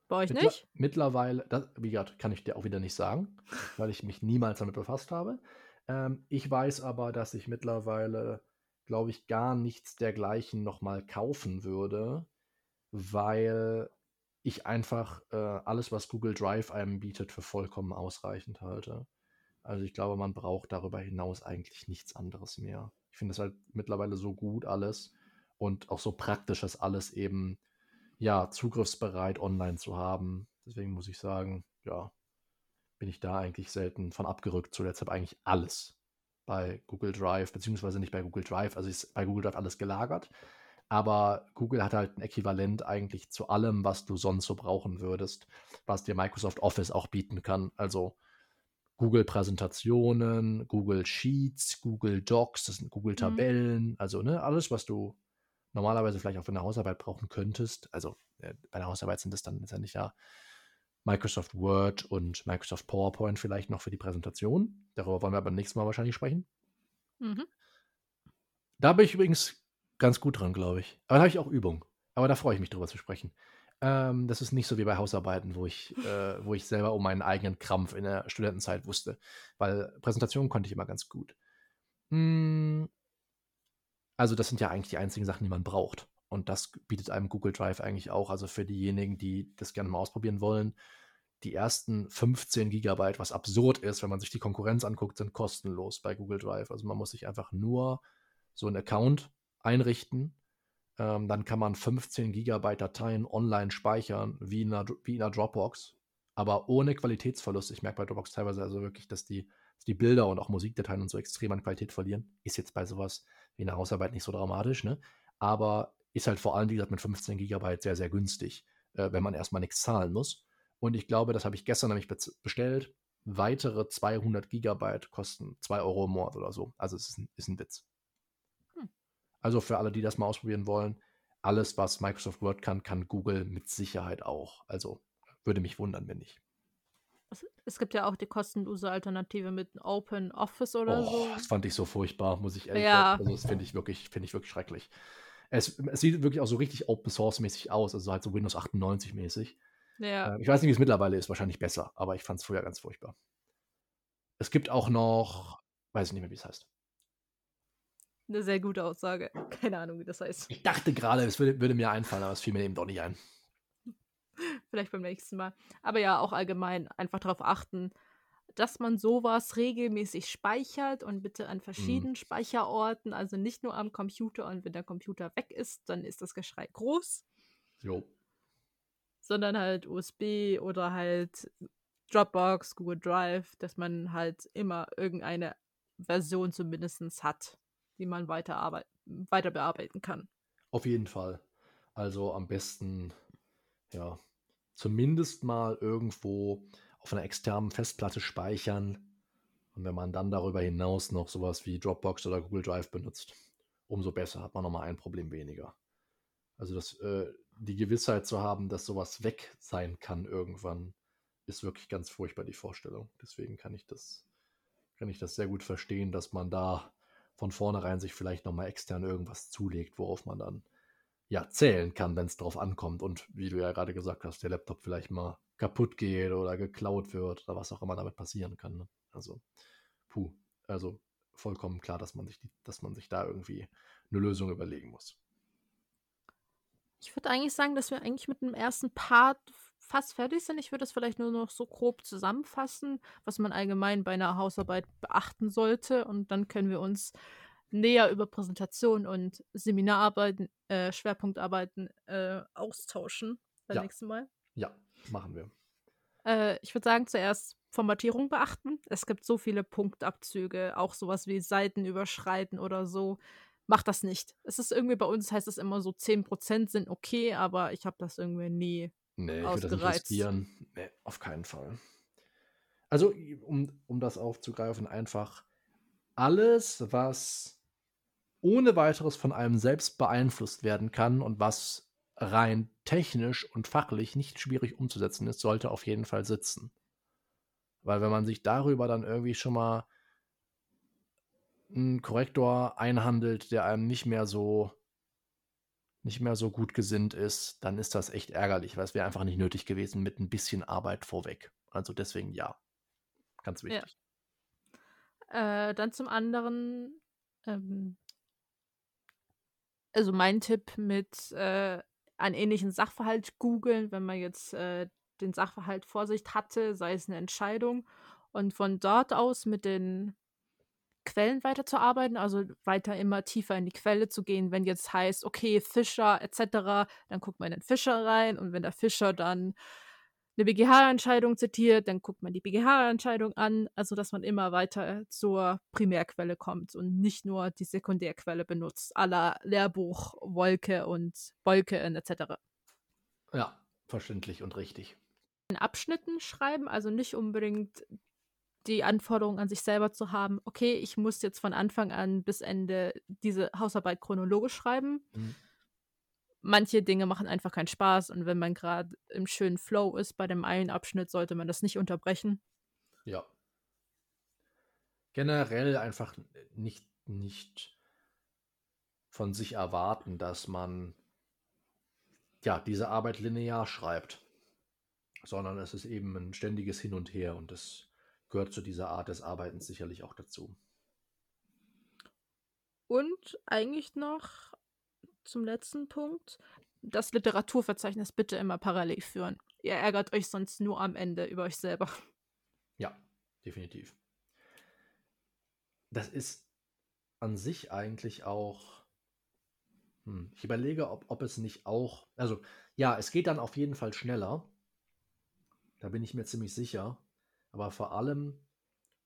Bei euch Mittler nicht? Mittlerweile, das, wie gesagt, kann ich dir auch wieder nicht sagen, weil ich mich niemals damit befasst habe. Ähm, ich weiß aber, dass ich mittlerweile, glaube ich, gar nichts dergleichen nochmal kaufen würde, weil ich einfach äh, alles, was Google Drive einem bietet, für vollkommen ausreichend halte. Also ich glaube, man braucht darüber hinaus eigentlich nichts anderes mehr. Ich finde es halt mittlerweile so gut alles und auch so praktisch, dass alles eben ja zugriffsbereit online zu haben. Deswegen muss ich sagen, ja, bin ich da eigentlich selten von abgerückt. Zuletzt habe eigentlich alles bei Google Drive, beziehungsweise nicht bei Google Drive, also ist bei Google Drive alles gelagert. Aber Google hat halt ein Äquivalent eigentlich zu allem, was du sonst so brauchen würdest, was dir Microsoft Office auch bieten kann. Also Google Präsentationen, Google Sheets, Google Docs, das sind Google mhm. Tabellen, mhm. also ne, alles, was du normalerweise vielleicht auch für eine Hausarbeit brauchen könntest. Also äh, bei der Hausarbeit sind das dann letztendlich ja Microsoft Word und Microsoft PowerPoint vielleicht noch für die Präsentation. Darüber wollen wir beim nächsten Mal wahrscheinlich sprechen. Mhm. Da bin ich übrigens ganz gut dran, glaube ich. Aber da habe ich auch Übung. Aber da freue ich mich drüber zu sprechen. Ähm, das ist nicht so wie bei Hausarbeiten, wo ich, äh, wo ich selber um meinen eigenen Krampf in der Studentenzeit wusste, weil Präsentationen konnte ich immer ganz gut. Hm, also das sind ja eigentlich die einzigen Sachen, die man braucht. Und das bietet einem Google Drive eigentlich auch. Also für diejenigen, die das gerne mal ausprobieren wollen, die ersten 15 Gigabyte, was absurd ist, wenn man sich die Konkurrenz anguckt, sind kostenlos bei Google Drive. Also man muss sich einfach nur so einen Account einrichten ähm, dann kann man 15 Gigabyte Dateien online speichern, wie in, einer, wie in einer Dropbox, aber ohne Qualitätsverlust. Ich merke bei Dropbox teilweise also wirklich, dass die, dass die Bilder und auch Musikdateien und so extrem an Qualität verlieren. Ist jetzt bei sowas wie einer Hausarbeit nicht so dramatisch, ne? Aber ist halt vor allem, wie gesagt, mit 15 Gigabyte sehr, sehr günstig, äh, wenn man erstmal nichts zahlen muss. Und ich glaube, das habe ich gestern nämlich bestellt. Weitere 200 Gigabyte kosten 2 Euro im Monat oder so. Also es ist ein, ist ein Witz. Also für alle, die das mal ausprobieren wollen, alles, was Microsoft Word kann, kann Google mit Sicherheit auch. Also würde mich wundern, wenn nicht. Es gibt ja auch die kostenlose Alternative mit Open Office oder oh, so. Das fand ich so furchtbar, muss ich ehrlich ja. sagen. Also das finde ich wirklich, finde ich wirklich schrecklich. Es, es, sieht wirklich auch so richtig Open Source mäßig aus, also halt so Windows 98 mäßig. Ja. Äh, ich weiß nicht, wie es mittlerweile ist, wahrscheinlich besser, aber ich fand es früher ganz furchtbar. Es gibt auch noch, weiß ich nicht mehr, wie es heißt. Eine sehr gute Aussage. Keine Ahnung, wie das heißt. Ich dachte gerade, es würde, würde, mir einfallen, aber es fiel mir eben doch nicht ein. [LAUGHS] Vielleicht beim nächsten Mal. Aber ja, auch allgemein einfach darauf achten, dass man sowas regelmäßig speichert und bitte an verschiedenen mm. Speicherorten, also nicht nur am Computer und wenn der Computer weg ist, dann ist das Geschrei groß. Jo. Sondern halt USB oder halt Dropbox, Google Drive, dass man halt immer irgendeine Version zumindest hat die man weiter, weiter bearbeiten kann. Auf jeden Fall. Also am besten, ja, zumindest mal irgendwo auf einer externen Festplatte speichern. Und wenn man dann darüber hinaus noch sowas wie Dropbox oder Google Drive benutzt, umso besser hat man nochmal ein Problem weniger. Also das, äh, die Gewissheit zu haben, dass sowas weg sein kann irgendwann, ist wirklich ganz furchtbar die Vorstellung. Deswegen kann ich das, kann ich das sehr gut verstehen, dass man da von vornherein sich vielleicht nochmal extern irgendwas zulegt, worauf man dann ja zählen kann, wenn es drauf ankommt. Und wie du ja gerade gesagt hast, der Laptop vielleicht mal kaputt geht oder geklaut wird oder was auch immer damit passieren kann. Ne? Also, puh, also vollkommen klar, dass man sich, dass man sich da irgendwie eine Lösung überlegen muss. Ich würde eigentlich sagen, dass wir eigentlich mit dem ersten Part fast fertig sind. Ich würde das vielleicht nur noch so grob zusammenfassen, was man allgemein bei einer Hausarbeit beachten sollte. Und dann können wir uns näher über Präsentation und Seminararbeiten, äh, Schwerpunktarbeiten äh, austauschen beim ja. nächsten Mal. Ja, machen wir. Äh, ich würde sagen, zuerst Formatierung beachten. Es gibt so viele Punktabzüge, auch sowas wie Seiten überschreiten oder so. Macht das nicht. Es ist irgendwie bei uns, heißt es immer so, 10% sind okay, aber ich habe das irgendwie nie Nee, ich würde das nicht riskieren. Nee, auf keinen Fall. Also, um, um das aufzugreifen, einfach alles, was ohne weiteres von einem selbst beeinflusst werden kann und was rein technisch und fachlich nicht schwierig umzusetzen ist, sollte auf jeden Fall sitzen. Weil wenn man sich darüber dann irgendwie schon mal einen Korrektor einhandelt, der einem nicht mehr so nicht mehr so gut gesinnt ist, dann ist das echt ärgerlich, weil es wäre einfach nicht nötig gewesen mit ein bisschen Arbeit vorweg. Also deswegen ja. Ganz wichtig. Ja. Äh, dann zum anderen, ähm, also mein Tipp mit äh, einen ähnlichen Sachverhalt googeln, wenn man jetzt äh, den Sachverhalt vor sich hatte, sei es eine Entscheidung und von dort aus mit den Quellen weiterzuarbeiten, also weiter immer tiefer in die Quelle zu gehen, wenn jetzt heißt, okay, Fischer etc., dann guckt man in den Fischer rein und wenn der Fischer dann eine BGH-Entscheidung zitiert, dann guckt man die BGH-Entscheidung an, also dass man immer weiter zur Primärquelle kommt und nicht nur die Sekundärquelle benutzt, aller Lehrbuch, Wolke und Wolke etc. Ja, verständlich und richtig. In Abschnitten schreiben, also nicht unbedingt die Anforderung an sich selber zu haben, okay, ich muss jetzt von Anfang an bis Ende diese Hausarbeit chronologisch schreiben. Mhm manche Dinge machen einfach keinen Spaß und wenn man gerade im schönen Flow ist bei dem einen Abschnitt, sollte man das nicht unterbrechen. Ja. Generell einfach nicht, nicht von sich erwarten, dass man ja diese Arbeit linear schreibt, sondern es ist eben ein ständiges Hin und Her und das gehört zu dieser Art des Arbeitens sicherlich auch dazu. Und eigentlich noch zum letzten Punkt. Das Literaturverzeichnis bitte immer parallel führen. Ihr ärgert euch sonst nur am Ende über euch selber. Ja, definitiv. Das ist an sich eigentlich auch. Hm, ich überlege, ob, ob es nicht auch. Also, ja, es geht dann auf jeden Fall schneller. Da bin ich mir ziemlich sicher. Aber vor allem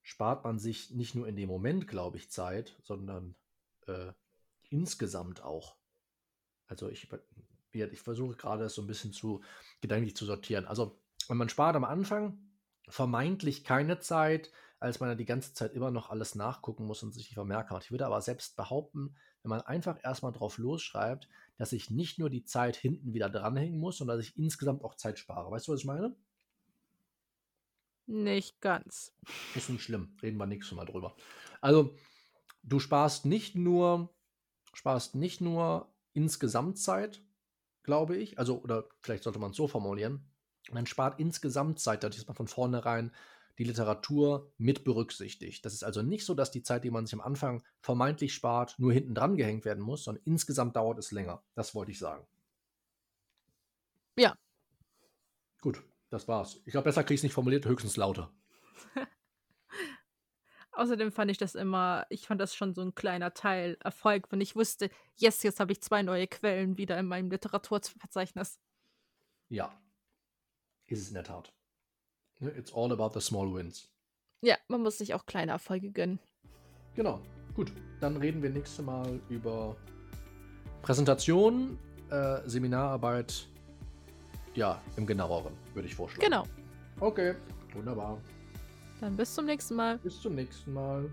spart man sich nicht nur in dem Moment, glaube ich, Zeit, sondern äh, insgesamt auch. Also ich, ich versuche gerade es so ein bisschen zu gedanklich zu sortieren. Also man spart am Anfang vermeintlich keine Zeit, als man ja die ganze Zeit immer noch alles nachgucken muss und sich die Vermerke hat. Ich würde aber selbst behaupten, wenn man einfach erstmal drauf losschreibt, dass ich nicht nur die Zeit hinten wieder dranhängen muss, sondern dass ich insgesamt auch Zeit spare. Weißt du, was ich meine? Nicht ganz. Ist nicht schlimm. Reden wir nächstes Mal drüber. Also, du sparst nicht nur, sparst nicht nur insgesamt Zeit, glaube ich. Also, oder vielleicht sollte man es so formulieren. Man spart insgesamt Zeit, dadurch, dass man von vornherein die Literatur mit berücksichtigt. Das ist also nicht so, dass die Zeit, die man sich am Anfang vermeintlich spart, nur hinten dran gehängt werden muss, sondern insgesamt dauert es länger. Das wollte ich sagen. Ja. Gut, das war's. Ich glaube, besser kriege ich es nicht formuliert, höchstens lauter. [LAUGHS] Außerdem fand ich das immer, ich fand das schon so ein kleiner Teil Erfolg, wenn ich wusste, yes, jetzt habe ich zwei neue Quellen wieder in meinem Literaturverzeichnis. Ja, ist es in der Tat. Ne, it's all about the small wins. Ja, man muss sich auch kleine Erfolge gönnen. Genau. Gut, dann reden wir nächstes Mal über Präsentation, äh, Seminararbeit, ja, im genaueren, würde ich vorschlagen. Genau. Okay, wunderbar. Dann bis zum nächsten Mal. Bis zum nächsten Mal.